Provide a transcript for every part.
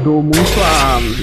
ajudou muito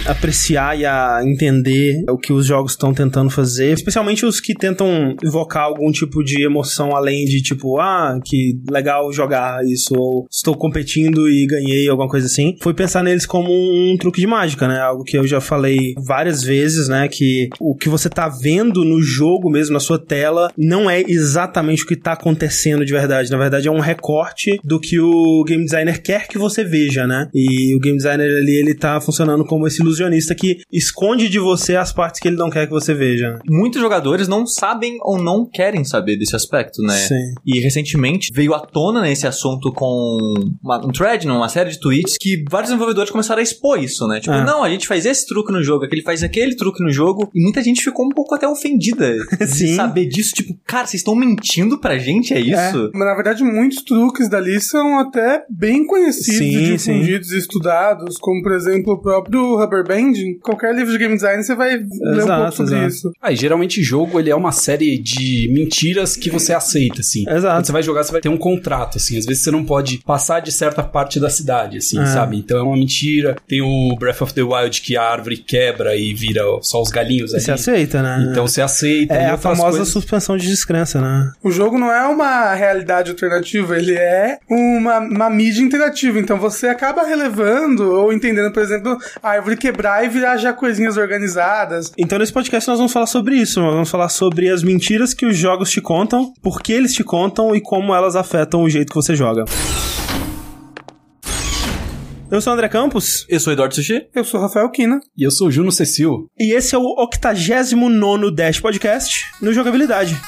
a apreciar e a entender o que os jogos estão tentando fazer, especialmente os que tentam invocar algum tipo de emoção além de tipo, ah, que legal jogar isso, ou estou competindo e ganhei, alguma coisa assim. Foi pensar neles como um truque de mágica, né? Algo que eu já falei várias vezes, né? Que o que você tá vendo no jogo mesmo, na sua tela, não é exatamente o que tá acontecendo de verdade. Na verdade, é um recorte do que o game designer quer que você veja, né? E o game designer ali, ele tá funcionando como esse ilusionista que esconde de você as partes que ele não quer que você veja. né? Muitos jogadores não sabem ou não querem saber desse aspecto, né? Sim. E recentemente veio à tona né, esse assunto com uma, um thread, uma série de tweets, que vários desenvolvedores começaram a expor isso, né? Tipo, É. não, a gente faz esse truque no jogo, aquele faz aquele truque no jogo, e muita gente ficou um pouco até ofendida de Sim. saber disso. Tipo, cara, vocês estão mentindo pra gente, é isso? Mas na verdade, muitos truques dali são até bem conhecidos Sim, e difundidos e estudados, como por exemplo o próprio Rubber Banding. Qualquer livro de game design você vai ler um Exato, pouco sobre exato. isso. Ah, e geralmente jogo ele é uma série de mentiras que você aceita, assim. Exato. Quando você vai jogar, você vai ter um contrato, assim. Às vezes você não pode passar de certa parte da cidade, assim, É. sabe? Então é uma mentira. Tem o Breath of the Wild que a árvore quebra e vira só os galinhos ali. Você aceita, né? Então você aceita. é e a famosa coisas- suspensão de descrença, né? O jogo não é uma realidade alternativa, ele é uma, uma mídia interativa. Então você acaba relevando ou entendendo, por exemplo, a árvore quebrar e virar já coisinhas organizadas. Então, nesse podcast, nós vamos falar sobre isso. Nós vamos falar sobre as mentiras que os jogos te contam, por que eles te contam e como elas afetam o jeito que você joga. Eu sou o André Campos Eu sou o Eduardo Sushi. Eu sou Rafael Kina. E eu sou o Juno Cecil. e esse é o 89 Dash Podcast no Jogabilidade.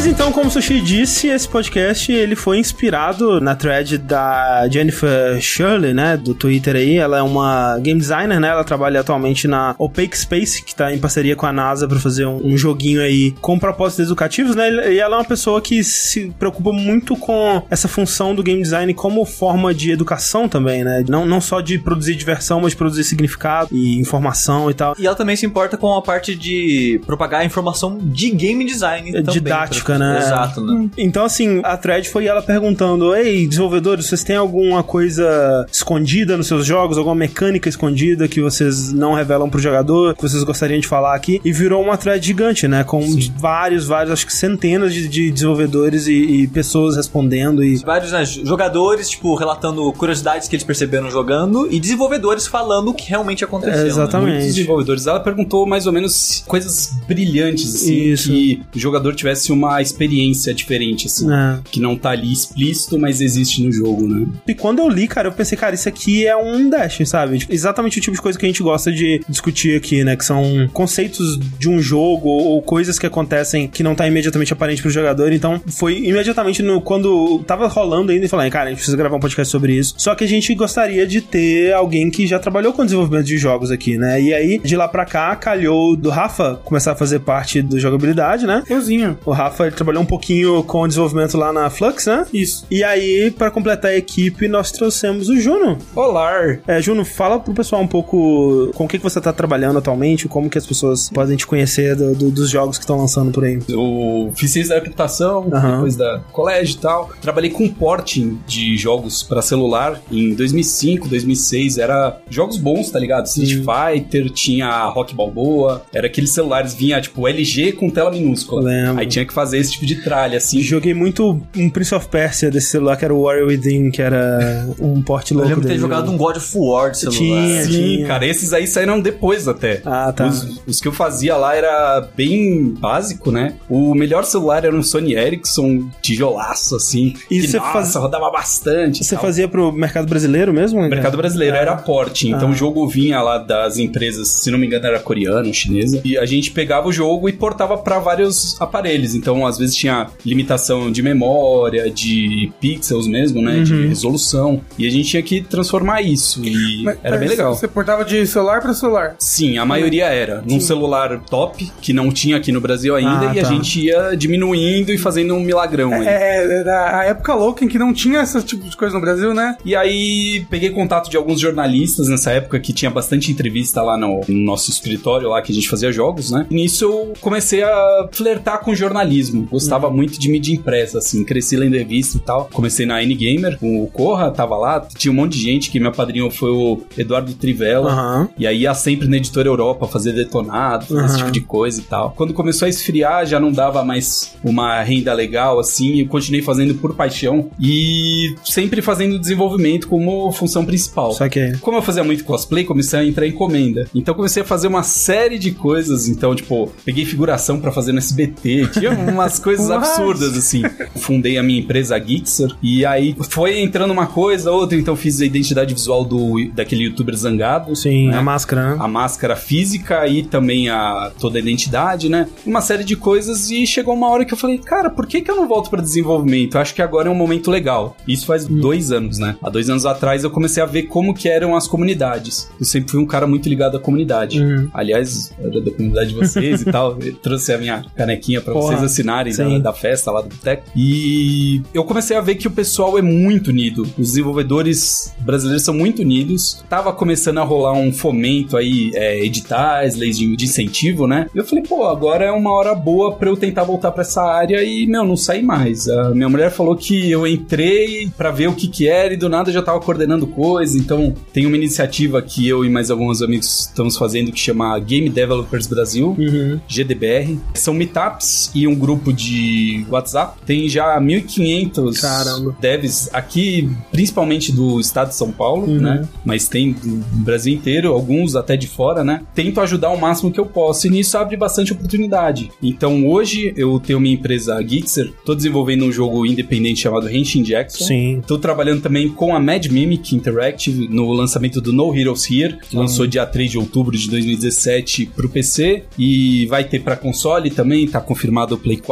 Pois então, como o Sushi disse, esse podcast ele foi inspirado na thread da Jennifer Shirley, né, do Twitter aí. Ela é uma game designer, né? Ela trabalha atualmente na Opaque Space, que tá em parceria com a NASA para fazer um, um joguinho aí com propósitos educativos, né? E ela é uma pessoa que se preocupa muito com essa função do game design como forma de educação também, né? Não, não só de produzir diversão, mas de produzir significado e informação e tal. E ela também se importa com a parte de propagar a informação de game design. também, didática, pra- né? Exato, né? Então, assim, a thread foi ela perguntando: Ei, desenvolvedores, vocês têm alguma coisa escondida nos seus jogos? Alguma mecânica escondida que vocês não revelam pro jogador? Que vocês gostariam de falar aqui? E virou uma thread gigante, né? Com vários, vários, acho que centenas de, de desenvolvedores e, e pessoas respondendo. E Vários né, jogadores, tipo, relatando curiosidades que eles perceberam jogando e desenvolvedores falando o que realmente aconteceu. É, né? exatamente. Muitos desenvolvedores. Ela perguntou mais ou menos coisas brilhantes, assim, Isso. que o jogador tivesse uma experiência diferente, assim. É. Que não tá ali explícito, mas existe no jogo, né? E quando eu li, cara, eu pensei, cara, isso aqui é um dash, sabe? Tipo, exatamente o tipo de coisa que a gente gosta de discutir aqui, né? Que são conceitos de um jogo ou coisas que acontecem que não tá imediatamente aparente pro jogador. Então, foi imediatamente no quando tava rolando ainda e falei, cara, a gente precisa gravar um podcast sobre isso. Só que a gente gostaria de ter alguém que já trabalhou com desenvolvimento de jogos aqui, né? E aí, de lá pra cá, calhou do Rafa começar a fazer parte do jogabilidade, né? Euzinho. O Rafa ele trabalhou um pouquinho com o desenvolvimento lá na Flux, né? Isso. E aí, pra completar a equipe, nós trouxemos o Juno. Olá! É, Juno, fala pro pessoal um pouco com o que, que você tá trabalhando atualmente, como que as pessoas podem te conhecer do- do- dos jogos que estão lançando por aí. Eu fiz ciência da computação, Aham. depois da colégio e tal. Trabalhei com porting de jogos pra celular em 2005, 2006. Era jogos bons, tá ligado? Street Fighter, tinha Rock Balboa. Era aqueles celulares, vinha tipo LG com tela minúscula. Aí tinha que fazer esse tipo de tralha, assim. Joguei muito um Prince of Persia desse celular, que era o Warrior Within, que era um porte Eu louco lembro de ter jogado um God of War de celular. Tinha. Sim, tinha. cara, esses aí saíram depois até. Ah, tá. Os, os que eu fazia lá era bem básico, né? O melhor celular era um Sony Ericsson, tijolaço, assim. E que, você nossa, faz- rodava bastante. Você tal. fazia pro mercado brasileiro mesmo? Mercado brasileiro era porte, então Ah. o jogo vinha lá das empresas, se não me engano era coreana, chinesa, e a gente pegava o jogo e portava pra vários aparelhos. Então às vezes tinha limitação de memória, de pixels mesmo, né? De resolução. E a gente tinha que transformar isso. E Mas- era bem legal. Você portava de celular pra celular. Sim, a maioria era. Num celular top, que não tinha aqui no Brasil ainda, Ah, e a tá. gente ia diminuindo e fazendo um milagrão aí. É, era a época louca em que não tinha esse tipo de coisa no Brasil, né? E aí peguei contato de alguns jornalistas nessa época que tinha bastante entrevista lá no, no nosso escritório lá que a gente fazia jogos, né? E nisso eu comecei a flertar com jornalismo. Gostava Uhum. muito de mídia impressa, assim, cresci lendo revista e tal. Comecei na N-Gamer com o Corra, tava lá, tinha um monte de gente que me apadrinhou foi o Eduardo Trivella. Aham. E aí ia sempre na editora Europa fazer detonado, fazer esse tipo de coisa e tal. Quando começou a esfriar, já não dava mais uma renda legal, assim, eu continuei fazendo por paixão e sempre fazendo desenvolvimento como função principal. Só que. Como eu fazia muito cosplay, comecei a entrar em encomenda. Então comecei a fazer uma série de coisas. Então, tipo, peguei figuração pra fazer no SBT. Tinha umas coisas absurdas, assim. Fundei a minha empresa a Gitzer. E aí foi entrando uma coisa, outra. Então fiz a identidade visual do, daquele youtuber zangado. Sim, né? a máscara, né? a máscara física e também a toda a identidade, né? Uma série de coisas e chegou uma hora que eu falei, cara, por que que eu não volto pra desenvolvimento? Eu acho que agora é um momento legal. Isso faz dois anos, né? Há dois anos atrás eu comecei a ver como que eram as comunidades. Eu sempre fui um cara muito ligado à comunidade. Uhum. Aliás, era da comunidade de vocês e tal. Eu trouxe a minha canequinha pra Porra, vocês da, da festa lá do Boteco. E eu comecei a ver que o pessoal é muito unido. Os desenvolvedores brasileiros são muito unidos. Tava começando a rolar um fomento aí, é, editais, leis de, de incentivo, né? E eu falei, pô, agora é uma hora boa pra eu tentar voltar pra essa área e, meu, não sair mais. A minha mulher falou que eu entrei pra ver o que que era e do nada eu já tava coordenando coisa. Então, tem uma iniciativa que eu e mais alguns amigos estamos fazendo que chama Game Developers Brasil. Uhum. GDBR. São meetups e um grupo de WhatsApp. Tem já 1.500 Caramba. devs aqui, principalmente do estado de São Paulo, Uhum. né? Mas tem do Brasil inteiro, alguns até de fora, né? Tento ajudar o máximo que eu posso e nisso abre bastante oportunidade. Então hoje eu tenho minha empresa a Gitzer, tô desenvolvendo um jogo independente chamado Henshin Jackson. Sim. Tô trabalhando também com a Mad Mimic Interactive no lançamento do No Heroes Here, que lançou dia 3 de outubro de 2017 pro PC e vai ter pra console também, tá confirmado o Play 4,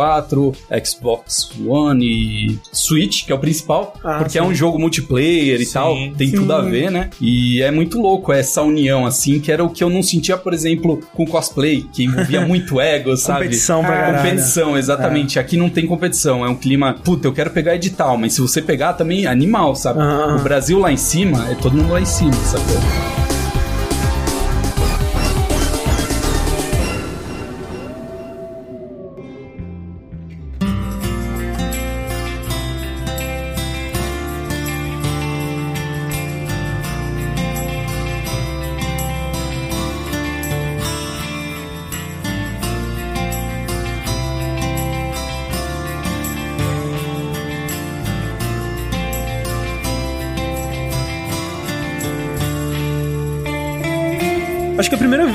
Xbox One e Switch, que é o principal, Ah, porque sim. é um jogo multiplayer e Sim, tal, tem sim. tudo a ver, né? E é muito louco essa união assim, que era o que eu não sentia, por exemplo, com cosplay, que envolvia muito ego, sabe? Competição pra caralho. Competição, exatamente. Aqui não tem competição. É um clima. Puta, eu quero pegar edital, mas se você pegar também, é animal, sabe? Ah. O Brasil lá em cima, é todo mundo lá em cima, sabe?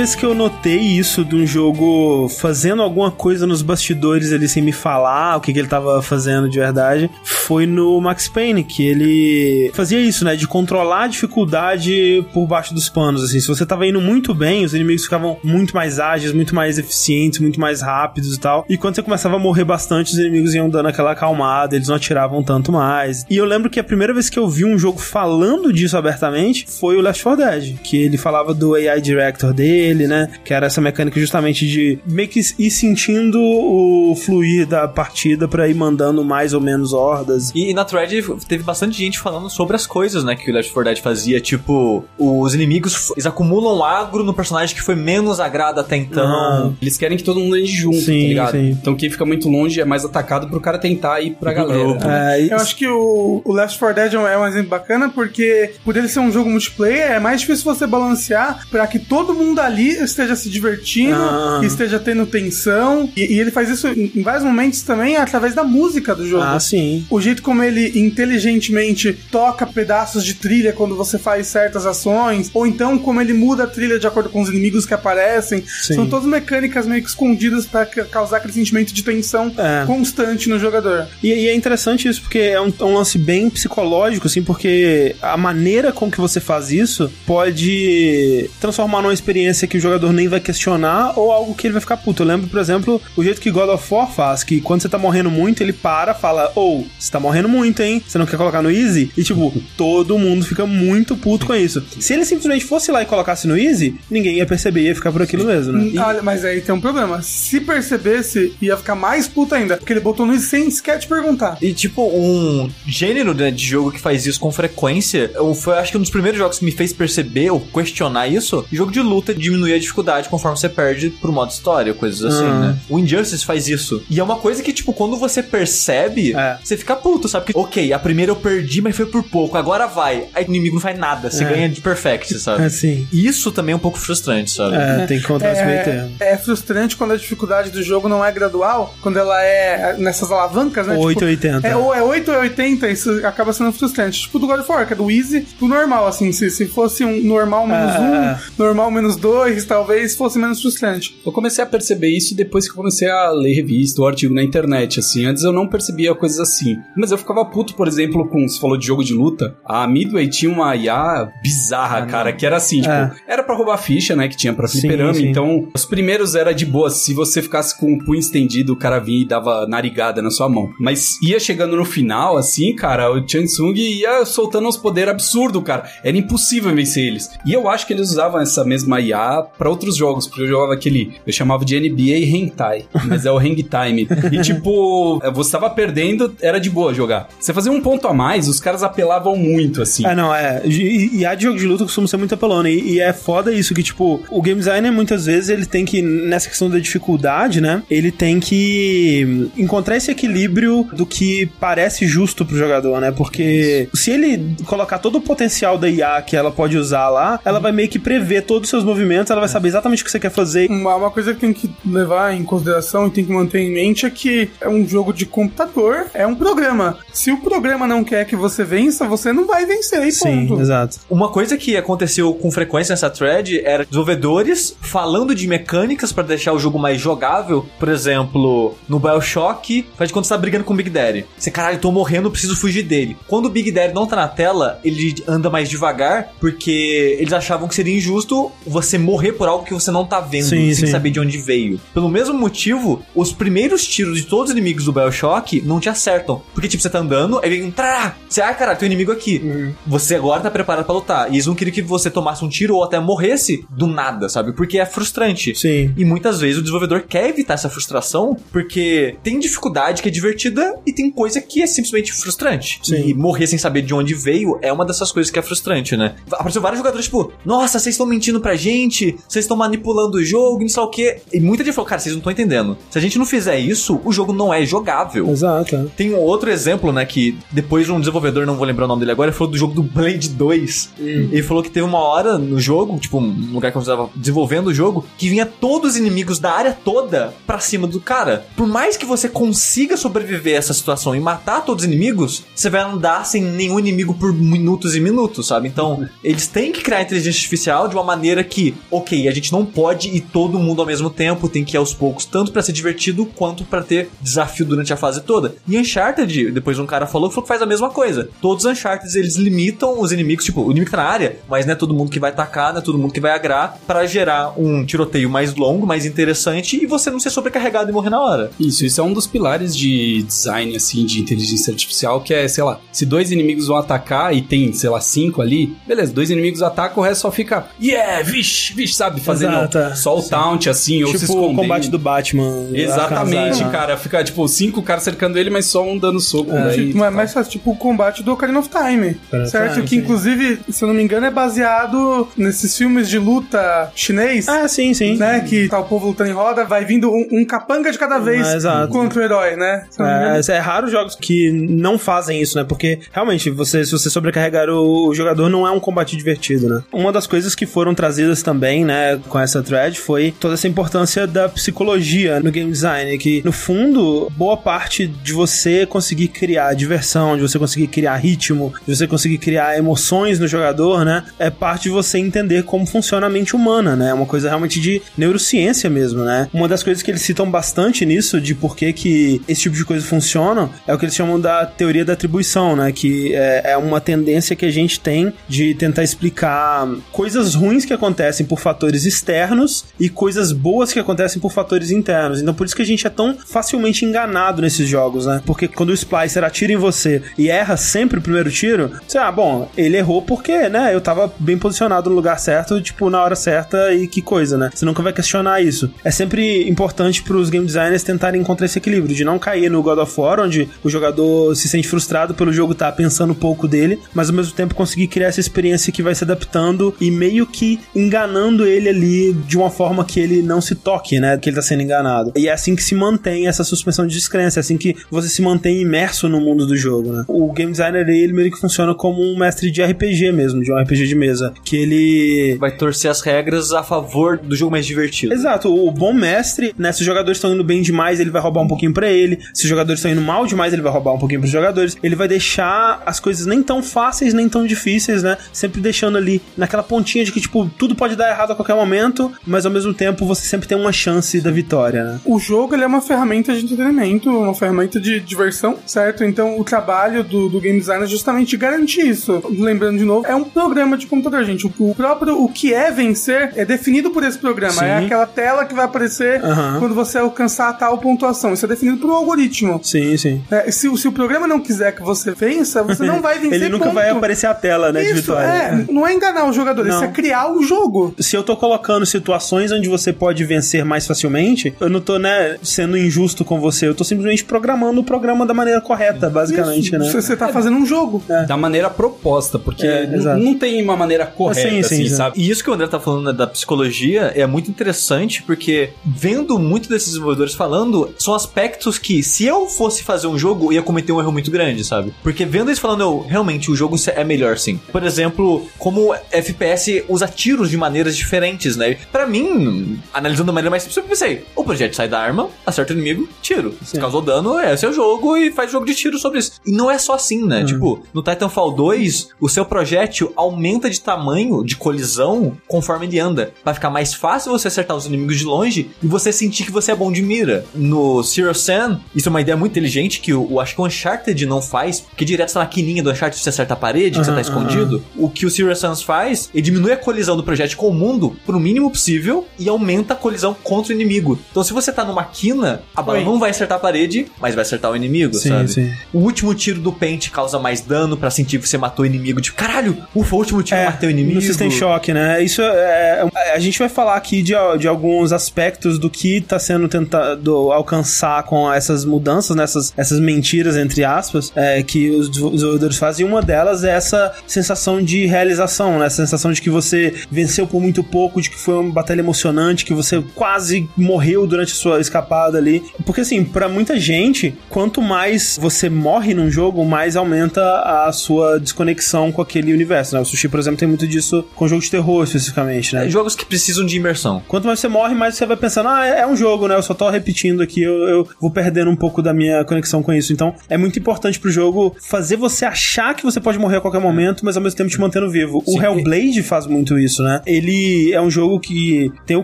Vez que eu notei isso de um jogo fazendo alguma coisa nos bastidores ali sem me falar o que, que ele tava fazendo de verdade foi no Max Payne, que ele fazia isso, né? De controlar a dificuldade por baixo dos panos. Assim, se você tava indo muito bem, os inimigos ficavam muito mais ágeis, muito mais eficientes, muito mais rápidos e tal. E quando você começava a morrer bastante, os inimigos iam dando aquela acalmada, eles não atiravam tanto mais. E eu lembro que a primeira vez que eu vi um jogo falando disso abertamente foi o Last 4 Dead, que ele falava do AI Director dele, né? Que era essa mecânica justamente de meio que ir sentindo o fluir da partida pra ir mandando mais ou menos hordas. E na thread teve bastante gente falando sobre as coisas, né, que o Left 4 Dead fazia, tipo, os inimigos, eles acumulam agro no personagem que foi menos agrado até então. Ah. Eles querem que todo mundo ande junto, Sim, tá ligado? sim. Então quem fica muito longe é mais atacado pro cara tentar ir pra galera. grupo. né? É, Eu acho que o, o Left 4 Dead é um exemplo bacana porque, por ele ser um jogo multiplayer, é mais difícil você balancear pra que todo mundo ali esteja se divertindo, Ah. esteja tendo tensão. E, e ele faz isso em, em vários momentos também através da música do jogo. Ah, sim. O jeito como ele inteligentemente toca pedaços de trilha quando você faz certas ações, ou então como ele muda a trilha de acordo com os inimigos que aparecem. Sim. São todas mecânicas meio que escondidas pra ca- causar aquele sentimento de tensão É. constante no jogador. E, e é interessante isso, porque é um, é um lance bem psicológico, assim, porque a maneira com que você faz isso pode transformar numa experiência que o jogador nem vai questionar ou algo que ele vai ficar puto. Eu lembro, por exemplo, o jeito que God of War faz, que quando você tá morrendo muito, ele para, fala, ou, você tá morrendo muito, hein? Você não quer colocar no Easy? E, tipo, todo mundo fica muito puto com isso. Se ele simplesmente fosse lá e colocasse no Easy, ninguém ia perceber, ia ficar por aquilo mesmo, né? E- Olha, mas aí tem um problema. Se percebesse, ia ficar mais puto ainda. Porque ele botou no sem sequer te perguntar. E, tipo, um gênero né, de jogo que faz isso com frequência, eu, foi acho que um dos primeiros jogos que me fez perceber ou questionar isso, jogo de luta diminuir a dificuldade conforme você perde pro modo história, coisas assim, Ah. né? O Injustice faz isso. E é uma coisa que, tipo, quando você percebe, É. você fica puto, sabe? Que, ok, a primeira eu perdi, mas foi por pouco, agora vai. Aí o inimigo não faz nada, você É. ganha de perfect, sabe? Assim. Isso também é um pouco frustrante, sabe? É, tem que encontrar esse meio termo. É, é frustrante quando a dificuldade do jogo não é gradual, quando ela é nessas alavancas, né? 8 ou 80. É, ou é 8 ou é 80, isso acaba sendo frustrante. Tipo do God of War, que é do Easy pro normal, assim. Se, se fosse um normal menos Ah. 1, normal menos 2, talvez fosse menos frustrante. Eu comecei a perceber isso depois que eu comecei a ler revista ou artigo na internet, assim. Antes eu não percebia coisas assim. Mas eu ficava puto, por exemplo, com... Você falou de jogo de luta. A Midway tinha uma IA bizarra, Ah, cara, não. que era assim, tipo... É. Era pra roubar ficha, né, que tinha pra Sim, fliperama. sim. Então, os primeiros era de boa. Se você ficasse com o punho estendido, o cara vinha e dava narigada na sua mão. Mas ia chegando no final, assim, cara, o Chansung ia soltando uns poderes absurdos, cara. Era impossível vencer eles. E eu acho que eles usavam essa mesma IA pra outros jogos, porque eu jogava aquele... Eu chamava de NBA Hentai, mas é o Hang Time. E, tipo, você tava perdendo, era de boa jogar. Você fazia um ponto a mais, os caras apelavam muito, assim. É, não, é. E, e a de jogo de luta costuma ser muito apelona. E, e é foda isso, que, tipo, o game designer muitas vezes ele tem que, nessa questão da dificuldade, né? Ele tem que encontrar esse equilíbrio do que parece justo pro jogador, né? Porque se ele colocar todo o potencial da IA que ela pode usar lá, ela vai meio que prever todos os seus movimentos, ela vai saber exatamente o que você quer fazer. Uma, uma coisa que tem que levar em consideração e tem que manter em mente é que é um jogo de computador, é um programa. Se o programa não quer que você vença, você não vai vencer e Sim, ponto. exato. Uma coisa que aconteceu com frequência nessa thread era desenvolvedores falando de mecânicas pra deixar o jogo mais jogável. Por exemplo, no Bioshock, faz de quando você tá brigando com o Big Daddy. Você, caralho, tô morrendo, preciso fugir dele. Quando o Big Daddy não tá na tela, ele anda mais devagar, porque eles achavam que seria injusto você morrer por algo que você não tá vendo, Sim, sem sim. saber de onde veio. Pelo mesmo motivo, os primeiros tiros de todos os inimigos do Bioshock não te acertam. Porque, tipo, você tá andando, aí vem um trá, você, ah, caralho, tem um inimigo aqui. Você agora tá preparado pra lutar. E eles não queriam que você tomasse um tiro ou até morresse do nada, sabe? Porque é frustrante. Sim. E muitas vezes o desenvolvedor quer evitar essa frustração porque tem dificuldade que é divertida e tem coisa que é simplesmente frustrante. Sim. E morrer sem saber de onde veio é uma dessas coisas que é frustrante, né? Apareceu vários jogadores, tipo, nossa, vocês estão mentindo pra gente, vocês estão manipulando o jogo, não sei o quê. E muita gente falou, cara, vocês não estão entendendo. Se a gente não fizer isso, o jogo não é jogável. Exato. Tem um outro exemplo, né, que depois um desenvolvedor, não vou lembrar o nome dele agora, falou do jogo do Blade 2. Ele falou que teve uma hora no jogo, tipo, um lugar que eu estava desenvolvendo o jogo, que vinha todos os inimigos da área toda pra cima do cara. Por mais que você consiga sobreviver a essa situação e matar todos os inimigos, você vai andar sem nenhum inimigo por minutos e minutos, sabe? Então, eles têm que criar inteligência artificial de uma maneira que, ok, a gente não pode ir todo mundo ao mesmo tempo, tem que ir aos poucos, tanto pra ser divertido quanto pra ter desafio durante a fase toda. E Uncharted, depois um cara falou, falou que faz a mesma coisa. Todos os Uncharted, eles limitam os inimigos, tipo, o inimigo tá na área, mas não é todo mundo que vai atacar, não é todo mundo que vai agrar, pra gerar um tiroteio mais longo, mais interessante e você não ser sobrecarregado e morrer na hora. Isso, isso é um dos pilares de design, assim, de inteligência artificial, que é, sei lá, se dois inimigos vão atacar e tem, sei lá, cinco ali, beleza, dois inimigos atacam, o resto só fica, yeah, vixe, vixe, sabe, fazendo Exato, é. só o taunt, assim, ou se Tipo o combate do Batman. Exatamente, Arkham, cara, fica, tipo, cinco caras cercando ele, mas só um dando soco, É, Tipo, mas, mas tipo o combate do Ocarina of Time. Ocarina certo? Time, que sim. inclusive, se eu não me engano, é baseado nesses filmes de luta chinês. Ah, sim, sim. Né, que tá o povo lutando em roda, vai vindo um, um capanga de cada vez Ah, contra o herói, né? Engano. É, é raro jogos que não fazem isso, né? Porque realmente, você, se você sobrecarregar o, o jogador, não é um combate divertido, né? Uma das coisas que foram trazidas também, né, com essa thread foi toda essa importância da psicologia no game design, que no fundo, boa parte de você conseguir criar diversão, de você conseguir criar ritmo, de você conseguir criar emoções no jogador, né? É parte de você entender como funciona a mente humana, né? É uma coisa realmente de neurociência mesmo, né? Uma das coisas que eles citam bastante nisso, de por que, que esse tipo de coisa funciona, é o que eles chamam da teoria da atribuição, né? Que é, é uma tendência que a gente tem de tentar explicar coisas ruins que acontecem por fatores externos e coisas boas que acontecem por fatores internos. Então por isso que a gente é tão facilmente enganado nesses jogos, né? Porque quando Splicer atira em você e erra sempre o primeiro tiro, você, ah, bom, ele errou porque, né, eu tava bem posicionado no lugar certo, tipo, na hora certa e que coisa, né? Você nunca vai questionar isso. É sempre importante pros game designers tentarem encontrar esse equilíbrio, de não cair no God of War, onde o jogador se sente frustrado pelo jogo estar tá pensando pouco dele, mas ao mesmo tempo conseguir criar essa experiência que vai se adaptando e meio que enganando ele ali de uma forma que ele não se toque, né? Que ele tá sendo enganado. E é assim que se mantém essa suspensão de descrença, é assim que você se mantém imerso no mundo do jogo, né? O game designer, ele meio que funciona como um mestre de RPG mesmo, de um RPG de mesa, que ele... Vai torcer as regras a favor do jogo mais divertido. Exato, o bom mestre, né? Se os jogadores estão indo bem demais, ele vai roubar um pouquinho para ele. Se os jogadores estão indo mal demais, ele vai roubar um pouquinho pros jogadores. Ele vai deixar as coisas nem tão fáceis, nem tão difíceis, né? Sempre deixando ali naquela pontinha de que, tipo, tudo pode dar errado a qualquer momento, mas ao mesmo tempo você sempre tem uma chance da vitória, né? O jogo ele é uma ferramenta de entretenimento, uma ferramenta de diversão, certo? Então o trabalho do, do game designer é justamente garantir isso. Lembrando de novo, é um programa de computador, gente. O, próprio o que é vencer é definido por esse programa. Sim. É aquela tela que vai aparecer uhum. quando você alcançar a tal pontuação. Isso é definido por um algoritmo. Sim, sim. É, se, se, o programa não quiser que você vença, você não vai vencer. Ele nunca ponto. vai aparecer a tela, né, isso, de vitória. É, não é enganar o jogador, não. isso é criar o jogo. Se eu tô colocando situações onde você pode vencer mais facilmente, eu não tô, né, sendo injusto com você. Eu tô simplesmente programando o programa da maneira correta, basicamente, isso. né? Você, você tá fazendo um jogo. É. Da maneira proposta, porque é, não tem uma maneira correta, sim, sim, assim, sim. sabe? E isso que o André tá falando né, da psicologia é muito interessante, porque vendo muito desses desenvolvedores falando, são aspectos que, se eu fosse fazer um jogo, ia cometer um erro muito grande, sabe? Porque vendo eles falando, eu, realmente, o jogo é melhor sim. Por exemplo, como FPS usa tiros de maneiras diferentes, né? Para mim, analisando da maneira mais simples, eu pensei, o projeto sai da arma, acerta o inimigo, tiro. Se causou dano, é seu jogo e faz jogo de tiro sobre isso. E não é só assim, né? Uhum. Tipo, no Titanfall 2, o seu projétil aumenta de tamanho, de colisão, conforme ele anda. Vai ficar mais fácil você acertar os inimigos de longe e você sentir que você é bom de mira. No Zero Sun, isso é uma ideia muito inteligente que o, acho que o Uncharted não faz, porque direto na quininha do Uncharted você acerta a parede, uhum, que você tá escondido. Uhum. O que o Zero Suns faz, ele diminui a colisão do projétil com o mundo pro mínimo possível e aumenta a colisão contra o inimigo. Então se você tá numa quina, a bala Oi. não vai acertar a parede, mas vai acertar o inimigo, sim, sabe? Sim. O último tiro do pente causa mais dano para sentir que você matou o inimigo. Tipo, caralho, ufa, o último tiro é, matei o inimigo. No System Shock, né? Isso é, é, A gente vai falar aqui de, de alguns aspectos do que tá sendo tentado alcançar com essas mudanças, nessas né? essas mentiras, entre aspas, é, que os desenvolvedores fazem. E uma delas é essa sensação de realização, né? Essa sensação de que você venceu por muito pouco, de que foi uma batalha emocionante, que você quase morreu durante a sua escapada ali. Porque, assim, para muita gente, quanto mais você morre num jogo, mais aumenta a sua desconexão com aquele universo, né? O Sushi, por exemplo, tem muito disso com jogos de terror, especificamente, né? É, jogos que precisam de imersão. Quanto mais você morre, mais você vai pensando, ah, é, é um jogo, né? Eu só tô repetindo aqui, eu, eu vou perdendo um pouco da minha conexão com isso. Então, é muito importante pro jogo fazer você achar que você pode morrer a qualquer momento, mas ao mesmo tempo te mantendo vivo. Sim. O Hellblade faz muito isso, né? Ele é um jogo que tem o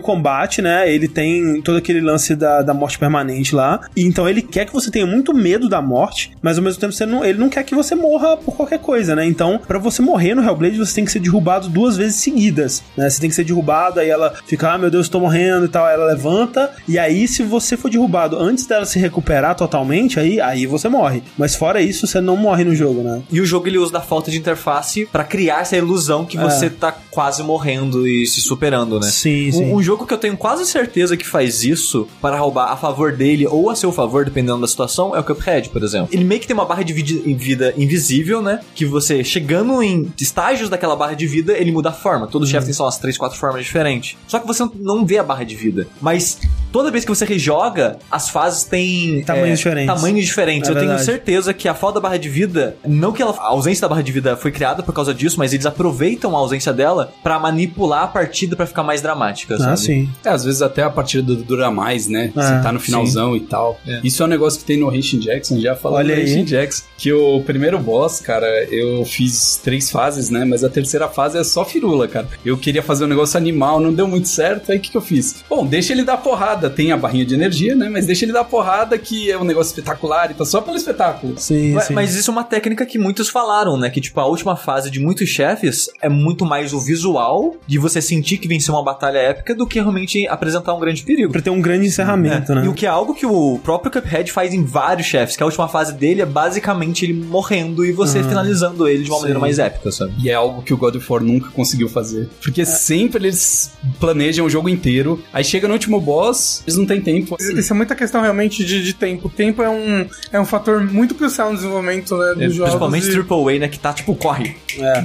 combate, né? Ele tem todo aquele lance da, da morte permanente lá. E então ele quer que você tenha muito medo da morte, mas ao mesmo tempo você não, ele não quer que você morra por qualquer coisa, né? Então, para você morrer no Hellblade, você tem que ser derrubado duas vezes seguidas, né? Você tem que ser derrubado, aí ela fica, ah, meu Deus, tô morrendo e tal. Aí ela levanta, e aí, se você for derrubado antes dela se recuperar totalmente, aí, aí você morre. Mas fora isso, você não morre no jogo, né? E o jogo ele usa da falta de interface para criar essa ilusão que é. você tá quase morrendo e se superando, né? Sim, sim. Um, um, jogo que eu tenho quase certeza que faz isso para roubar a favor dele ou a seu favor, dependendo da situação, é o Cuphead, por exemplo. Ele meio que tem uma barra de vida invisível, né? Que você chegando em estágios daquela barra de vida, ele muda a forma. Todos os uhum. chefes têm só umas 3, 4 formas diferentes. Só que você não vê a barra de vida. Mas toda vez que você rejoga, as fases têm Tamanhos é, diferentes. Tamanhos diferentes. É Eu tenho verdade. certeza que a falta da barra de vida, não que ela- a ausência da barra de vida foi criada por causa disso, mas eles aproveitam a ausência dela pra manipular a partida pra ficar mais dramática, Ah, sabe? sim. É, às vezes até a partida dura mais, né? Ah, Você tá no finalzão e tal. É. Isso é um negócio que tem no Henshin Jackson, já falando do aí. Henshin Jackson. Que o primeiro boss, cara, eu fiz três fases, né? Mas a terceira fase é só firula, cara. Eu queria fazer um negócio animal, não deu muito certo, aí o que, que eu fiz? Bom, deixa ele dar porrada. Tem a barrinha de energia, né? Mas deixa ele dar porrada, que é um negócio espetacular e tá só pelo espetáculo. Sim, Mas, sim. mas isso é uma técnica que muitos falaram, né? Que, tipo, a última fase de muitos chefes é muito mais o visual de você sentir que venceu uma batalha épica do que realmente apresentar um grande perigo. Pra ter um grande encerramento, É. né? E o que é algo que o próprio Cuphead faz em vários chefes, que a última fase dele é basicamente ele morrendo e você Ah, finalizando ele de uma sim. maneira mais épica, sabe? E é algo que o God of War nunca conseguiu fazer. Porque sempre eles planejam o jogo inteiro, aí chega no último boss, eles não têm tempo. Isso é muita questão realmente de, de tempo. O tempo é um, é um fator muito crucial no desenvolvimento né, dos jogos. Principalmente e- Triple A, né? Que tá tipo, corre. É.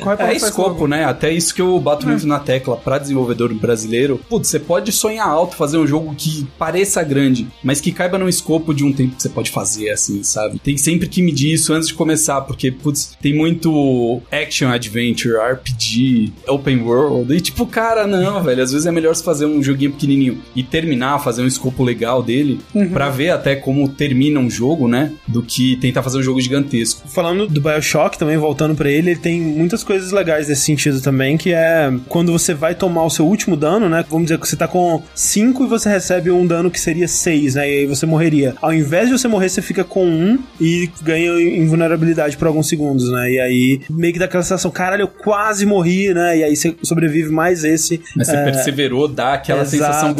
Corre pra É escopo, né? Até isso que eu bato muito na tecla pra desenvolvedor brasileiro. Putz, você pode sonhar alto, fazer um jogo que pareça grande, mas que caiba no escopo de um tempo que você pode fazer, assim, sabe? Tem sempre que medir isso antes de começar, porque, putz, tem muito action adventure, RPG, open world, e tipo, cara, não, velho. Às vezes é melhor você fazer um joguinho pequenininho e terminar, fazer um escopo legal dele, pra ver até como termina um jogo, né? Do que tentar fazer um jogo gigantesco. Falando do Bioshock, também voltando pra ele, ele tem muitas coisas legais nesse sentido também, que é quando você vai tomar o seu último dano, né? Vamos dizer que você tá com 5 e você recebe um dano que seria 6, né? E aí você morreria. Ao invés de você morrer, você fica com 1 um e ganha invulnerabilidade por alguns segundos, né? E aí meio que dá aquela sensação, caralho, eu quase morri, né? E aí você sobrevive mais esse. Mas você é, perseverou, dá aquela exato, sensação é.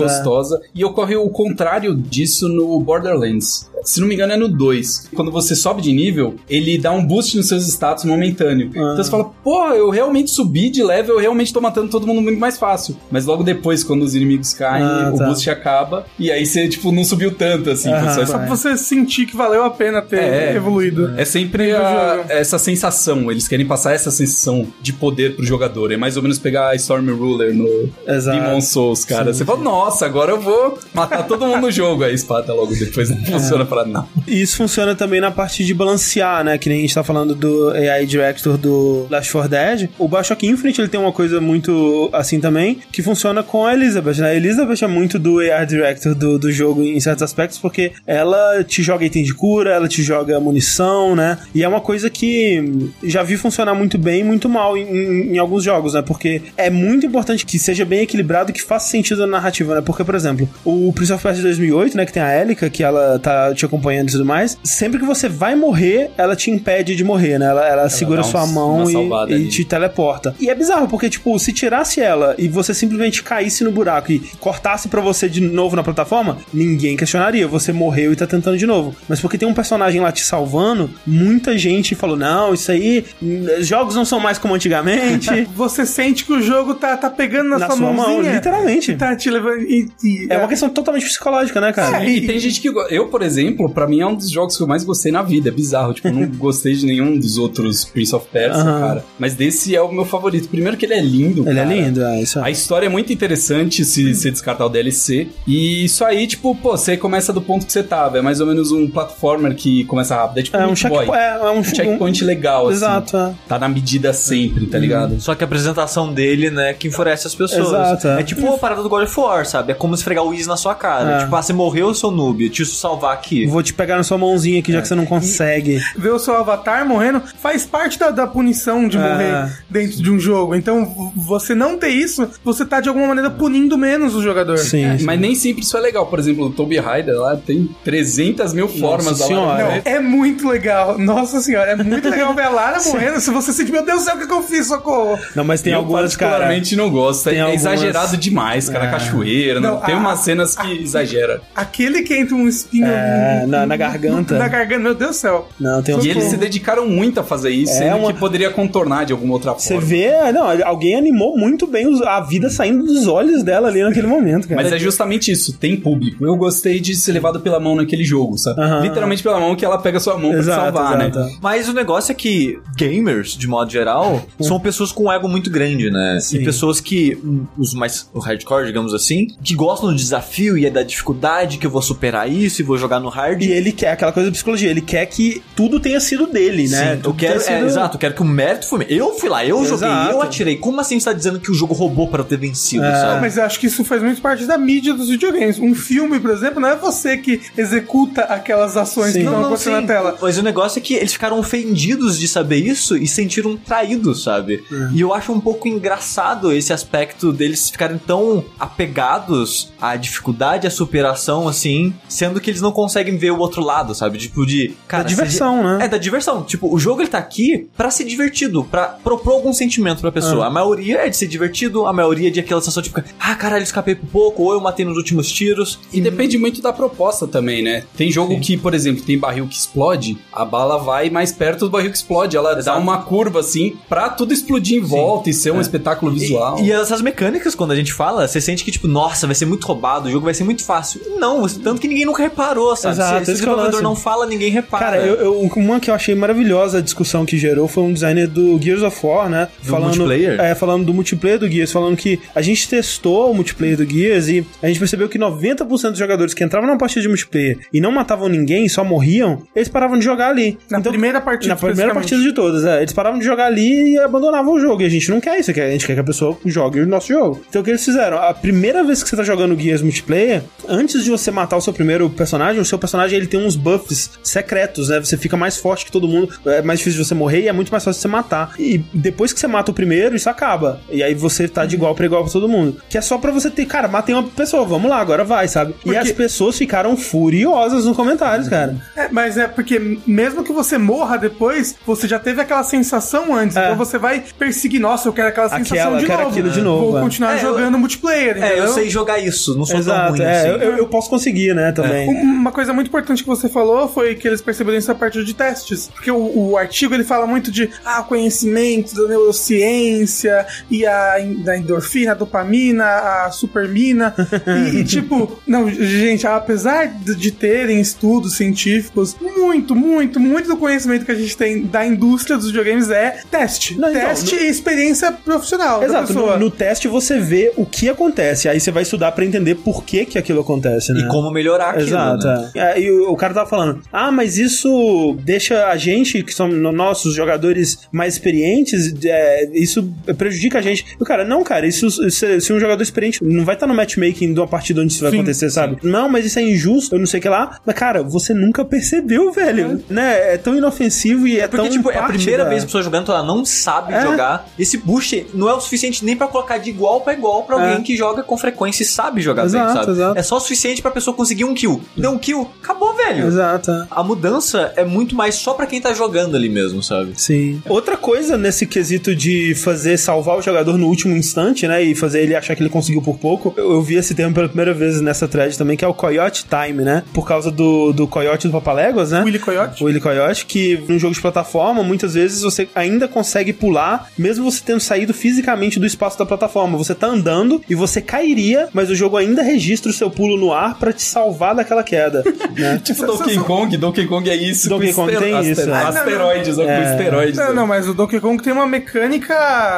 E ocorre o contrário disso no Borderlands. Se não me engano, é no 2. Quando você sobe de nível, ele dá um boost nos seus status momentâneo. Ah. Então você fala, pô, eu realmente subi de level, eu realmente tô matando todo mundo muito mais fácil. Mas logo depois, quando os inimigos caem, Ah, o tá. boost acaba. E aí você, tipo, não subiu tanto, assim. Aham, Só- Só pra você sentir que valeu a pena ter É. evoluído. É sempre a- essa sensação, eles querem passar essa sensação de poder pro jogador. É mais ou menos pegar a Storm Ruler no Exato. Demon Souls, cara. Você fala, nossa, agora eu vou matar todo mundo no jogo. Aí espada logo depois não funciona pra nada. E isso funciona também na parte de balancear, né? Que nem a gente tá falando do AI Director do Last 4 Dead. O Bioshock Infinite ele tem uma coisa muito assim também, que funciona com a Elizabeth, né? A Elizabeth é muito do AI Director do, do jogo em certos aspectos, porque ela te joga item de cura, ela te joga munição, né? E é uma coisa que já vi funcionar muito bem e muito mal em, em- em alguns jogos, né? Porque é muito importante que seja bem equilibrado e que faça sentido na narrativa, né? Porque, por exemplo, o Prince of Persia de 2008, né? Que tem a Elika, que ela tá te acompanhando e tudo mais. Sempre que você vai morrer, ela te impede de morrer, né? Ela, ela segura dá sua uns- mão e, e te teleporta. E é bizarro, porque, tipo, se tirasse ela e você simplesmente caísse no buraco e cortasse pra você de novo na plataforma, ninguém questionaria. Você morreu e tá tentando de novo. Mas porque tem um personagem lá te salvando, muita gente falou: não, isso aí, hum, jogos não são mais como antigamente. Você sente que o jogo tá, tá pegando na, Na sua, sua mão, mãozinha. literalmente. E tá te levando. E, e- é uma questão totalmente psicológica, né, cara? É, E tem gente que. Eu, por exemplo, pra mim é um dos jogos que eu mais gostei na vida. É bizarro. Tipo, não gostei de nenhum dos outros Prince of Persia, Aham. cara. Mas desse é o meu favorito. Primeiro que ele é lindo. Ele é cara. lindo, é isso. A história é muito interessante se você descartar o DLC. E isso aí, tipo, pô, você começa do ponto que você tava. É mais ou menos um platformer que começa rápido. É tipo É um Meat check, Boy. é, é um, Um checkpoint legal, assim. Exato, é. Tá na medida sempre, tá ligado? Só que a apresentação dele, né, que enfurece as pessoas. Exato, é. é. tipo a parada do God of War, sabe? É como esfregar o Wiz na sua cara. É. Tipo, ah, você morreu, seu noob, eu te salvar aqui. Vou te pegar na sua mãozinha aqui, já que você não consegue. ver o seu avatar morrendo faz parte da, da punição de É. morrer dentro de um jogo. Então, você não ter isso, você tá de alguma maneira punindo menos o jogador. Sim. sim. Mas nem sempre isso é legal. Por exemplo, o Toby Ryder lá tem 300 mil formas da senhora. Lara Não, é muito legal. Nossa senhora, é muito legal ver a Lara morrendo. Se você sente, meu Deus do céu, o que, que eu fiz? Socorro. Não, mas tem eu algumas, cara. particularmente não gosto. É, tem é algumas- exagerado demais, cara. É. Cachoeira. Não, Não, tem a- umas cenas que exagera. Aquele que entra um espinho É, na, na garganta. Na garganta, meu Deus do céu. Não, tem um E eles se dedicaram muito a fazer isso, É uma- que poderia contornar de alguma outra Você forma. vê, não, alguém animou muito bem a vida saindo dos olhos dela ali naquele momento, cara. Mas é justamente isso, tem público. Eu gostei de ser levado pela mão naquele jogo, sabe? Literalmente pela mão que ela pega sua mão Exato, pra salvar, exato. né? Mas o negócio é que gamers, de modo geral, são pessoas com um ego muito grande, né? Sim. E pessoas que, os mais o hardcore, digamos assim, que gostam do desafio e é da dificuldade, que eu vou superar isso e vou jogar no hard. E ele quer aquela coisa da psicologia, ele quer que tudo tenha sido dele, né? Sim, eu quero, é, sido- exato, eu quero que o mérito foi meu. Eu fui lá, eu joguei, Exato. eu atirei. Como assim você tá dizendo que o jogo roubou para eu ter vencido, É. sabe? Mas eu acho que isso faz muito parte da mídia dos videogames. Um filme, por exemplo, não é você que executa aquelas ações Sim. que estão acontecendo na tela. Mas o negócio é que eles ficaram ofendidos de saber isso e sentiram traídos, sabe? E eu acho um pouco engraçado esse aspecto deles ficarem tão apegados à dificuldade, à superação, assim, sendo que eles não conseguem ver o outro lado, sabe? Tipo, de. Cara, Da diversão, se- né? É, da diversão. Tipo, o jogo ele tá aqui pra ser divertido, pra propor algum sentimento pra pessoa. A maioria é de ser divertido, a maioria é de aquela sensação de ficar, ah, caralho, escapei por pouco, ou eu matei nos últimos tiros. E depende muito da proposta também, né? Tem jogo que, por exemplo, tem barril que explode, a bala vai mais perto do barril que explode. Ela dá Exato. uma curva assim pra tudo explodir em volta e ser um espetáculo visual. E, e essas mecânicas, quando a gente fala, você sente que, tipo, nossa, vai ser muito roubado, o jogo vai ser muito fácil. Não, você- tanto que ninguém nunca reparou, sabe? Exato, se, se o é o desenvolvedor não fala, ninguém repara. Cara, eu, eu- uma que eu achei maravilhosa a discussão que gerou foi um designer do Gears of War, né? Do multiplayer? É, falando do multiplayer do Gears, falando que a gente testou o multiplayer do Gears e a gente percebeu que 90% dos jogadores que entravam numa partida de multiplayer e não matavam ninguém, só morriam, eles paravam de jogar ali. Na primeira partida, Na primeira partida de todas, é. Eles paravam de jogar ali e abandonavam o jogo. E a gente não quer isso, a gente quer que a pessoa jogue o nosso jogo. Então o que eles fizeram? A primeira vez que você tá jogando Gears multiplayer, antes de você matar o seu primeiro personagem, o seu personagem ele tem uns buffs secretos, né? Você fica mais forte que todo mundo, é mais difícil de você morrer e é muito mais fácil de você matar. E depois que você mata o primeiro, isso acaba. E aí você tá de igual pra igual pra todo mundo. Que é só pra você ter, cara, matei uma pessoa, vamos lá, agora vai, sabe? E Porque- as pessoas ficaram furiosas nos comentários, cara. É, mas é porque mesmo que você morra depois, você já teve aquela sensação antes. É. Então você vai perseguir, nossa, eu quero aquela sensação Aquela, de quero novo. aquilo de novo, Vou é. continuar É, eu- jogando multiplayer, É, entendeu? eu sei jogar isso, não sou tão Exato, ruim é, assim. eu, eu- eu posso conseguir, né, também. Uma coisa muito importante que você falou foi que eles perceberam isso a partir de testes. Porque o, o artigo ele fala muito de ah, conhecimento da neurociência e a da endorfina, a dopamina, a supermina. e, e, tipo, não, gente, apesar de, terem estudos científicos, muito, muito, muito do conhecimento que a gente tem da indústria dos videogames é teste. Não, então, teste no- e experiência profissional. da Exato, pessoa. no, no teste você vê o que acontece, aí você vai estudar pra entender por que que aquilo acontece, né? E como melhorar aquilo, Exato, né? É. É, E o, cara tava falando, ah, mas isso deixa a gente, que são no- nossos jogadores mais experientes, é, isso prejudica a gente. E o cara, não, cara, isso se, se um jogador experiente não vai estar no matchmaking de uma partida onde isso vai Sim, acontecer, sabe? Não, mas isso é injusto, eu não sei o que lá. Mas, cara, você nunca percebeu, velho. Né? É tão inofensivo e é, Porque, tão tipo, é a primeira vez que a pessoa jogando, ela não sabe É. jogar. Esse boost não é o suficiente nem pra colocar de igual pra igual alguém É. que joga com frequência e sabe jogar Exato, bem, sabe? exato. É só o suficiente pra pessoa conseguir um kill. Deu um kill, acabou, velho. Exato. é. A mudança é muito mais só pra quem tá jogando ali mesmo, sabe? Sim. Outra coisa nesse quesito de fazer salvar o jogador no último instante, né? E fazer ele achar que ele conseguiu por pouco. Eu, eu vi esse termo pela primeira vez nessa thread também, que é o Coyote Time, né? Por causa do, do Coyote do Papaléguas, né? Willy Coyote. O Willy Coyote, que num jogo de plataforma, muitas vezes você ainda consegue pular, mesmo você tendo saído fisicamente do espaço da plataforma. Você tá andando e você cairia, mas o jogo ainda registra o seu pulo no ar pra te salvar daquela queda, né? Tipo Donkey Kong, Donkey Kong é isso. Donkey com Kong estero- tem isso, aster- é. Asteroides, ó, com É. esteroides. Não, não, mas o Donkey Kong tem uma mecânica.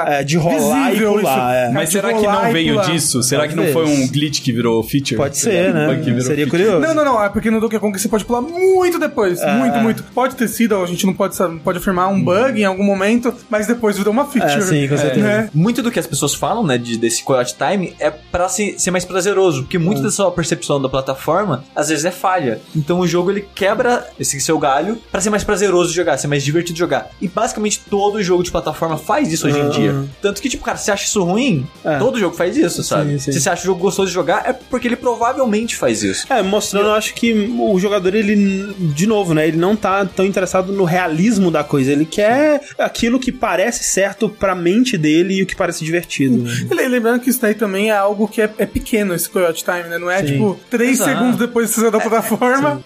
É, de rolar e visível, pular, é. Mas será que não veio disso? Será que não foi um glitch que virou feature? Pode ser, né? Seria curioso. Não, não, não. É porque no Donkey Kong você pode pular muito depois. Muito, muito. Pode ter sido, a gente não pode, pode afirmar um bug em algum momento, mas depois virou uma feature. Sim, com certeza. Né? Muito do que as pessoas falam, né, de, desse Coyote Time é pra se- ser mais prazeroso, porque muito da sua percepção da plataforma às vezes é falha. Então o jogo ele quebra esse seu galho pra ser mais prazeroso de jogar, ser mais divertido de jogar. E basicamente todo jogo de plataforma faz isso hoje em Uhum. dia. Tanto que, tipo, cara, você acha isso ruim? É. Todo jogo faz isso, sabe? Sim, sim. Se você acha o jogo gostoso de jogar, é porque ele provavelmente faz isso. É, mostrando, eu acho que o jogador, ele, de novo, né? Ele não tá tão interessado no realismo da coisa. Ele quer aquilo que parece certo pra mente dele e o que parece divertido. né? E le- Lembrando que isso daí também é algo que é, é pequeno, esse Coyote Time, né? Não é Sim. tipo três Exato. segundos depois de você sair da plataforma.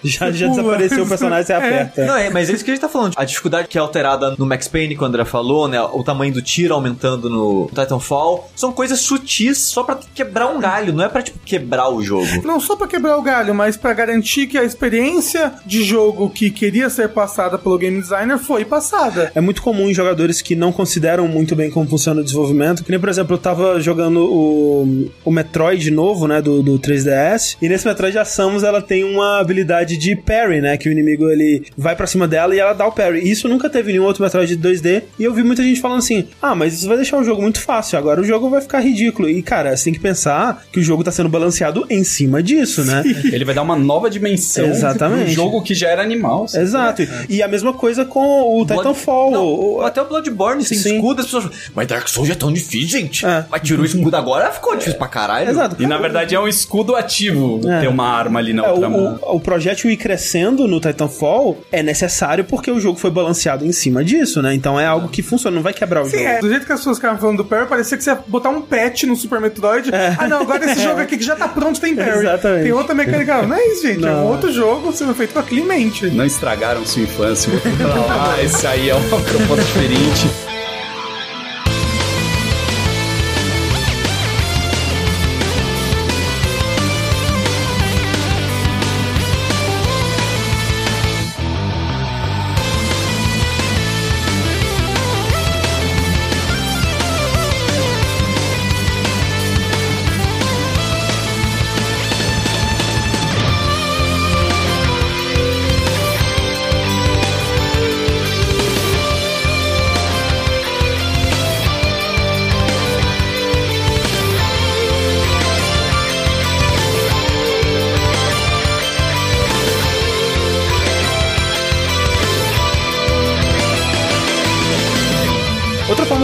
Já, você já pula. desapareceu o personagem, você aperta. Não, é, mas é isso que a gente tá falando. A dificuldade que é alterada no Max Payne, que o André falou, né? O tamanho do tiro aumentando no Titanfall. São coisas sutis só pra quebrar um galho, não é pra, tipo, quebrar o jogo. Não só pra quebrar o galho, mas pra garantir que a experiência de jogo que queria ser passada pelo game designer foi passada. É muito comum em jogadores que não consideram muito bem como funciona o desenvolvimento. Que nem, por exemplo, eu tava jogando o, o Metroid novo, né, do, do 3DS. E nesse Metroid a Samus, ela tem uma habilidade de parry, né? Que o inimigo, ele vai pra cima dela e ela dá o parry. Isso nunca teve nenhum outro Metroid de 2D. E eu vi muita gente falando assim, ah, mas isso vai deixar o jogo muito fácil. Agora o jogo vai ficar ridículo. E, cara, você tem que pensar que o jogo tá sendo balanceado em cima disso, né? Ele vai dar uma nova dimensão Exatamente. pro jogo que já era animal. sabe? Exato. E a mesma coisa com o Titanfall. Não, O- até o Bloodborne sem Sim. escudo, as pessoas falam, mas Dark Souls é tão difícil, gente. É. Mas tirou o escudo agora, ficou difícil pra caralho. Exato. E na verdade é um escudo ativo É. ter uma arma ali na É, outra o, mão. O, o projétil ir crescendo no Titanfall é necessário porque o jogo foi balanceado em cima disso, né? Então é algo que funciona, não vai quebrar o Sim, jogo. é. Do jeito que as pessoas ficavam falando do Parry, parecia que você ia botar um patch no Super Metroid. Ah, não, agora esse jogo aqui que já tá pronto tem Parry. Exatamente. Tem outra mecânica. Não é isso, gente. É um Não. outro jogo sendo feito com aquilo em mente. Não estragaram sua infância. ah, esse aí é uma proposta diferente.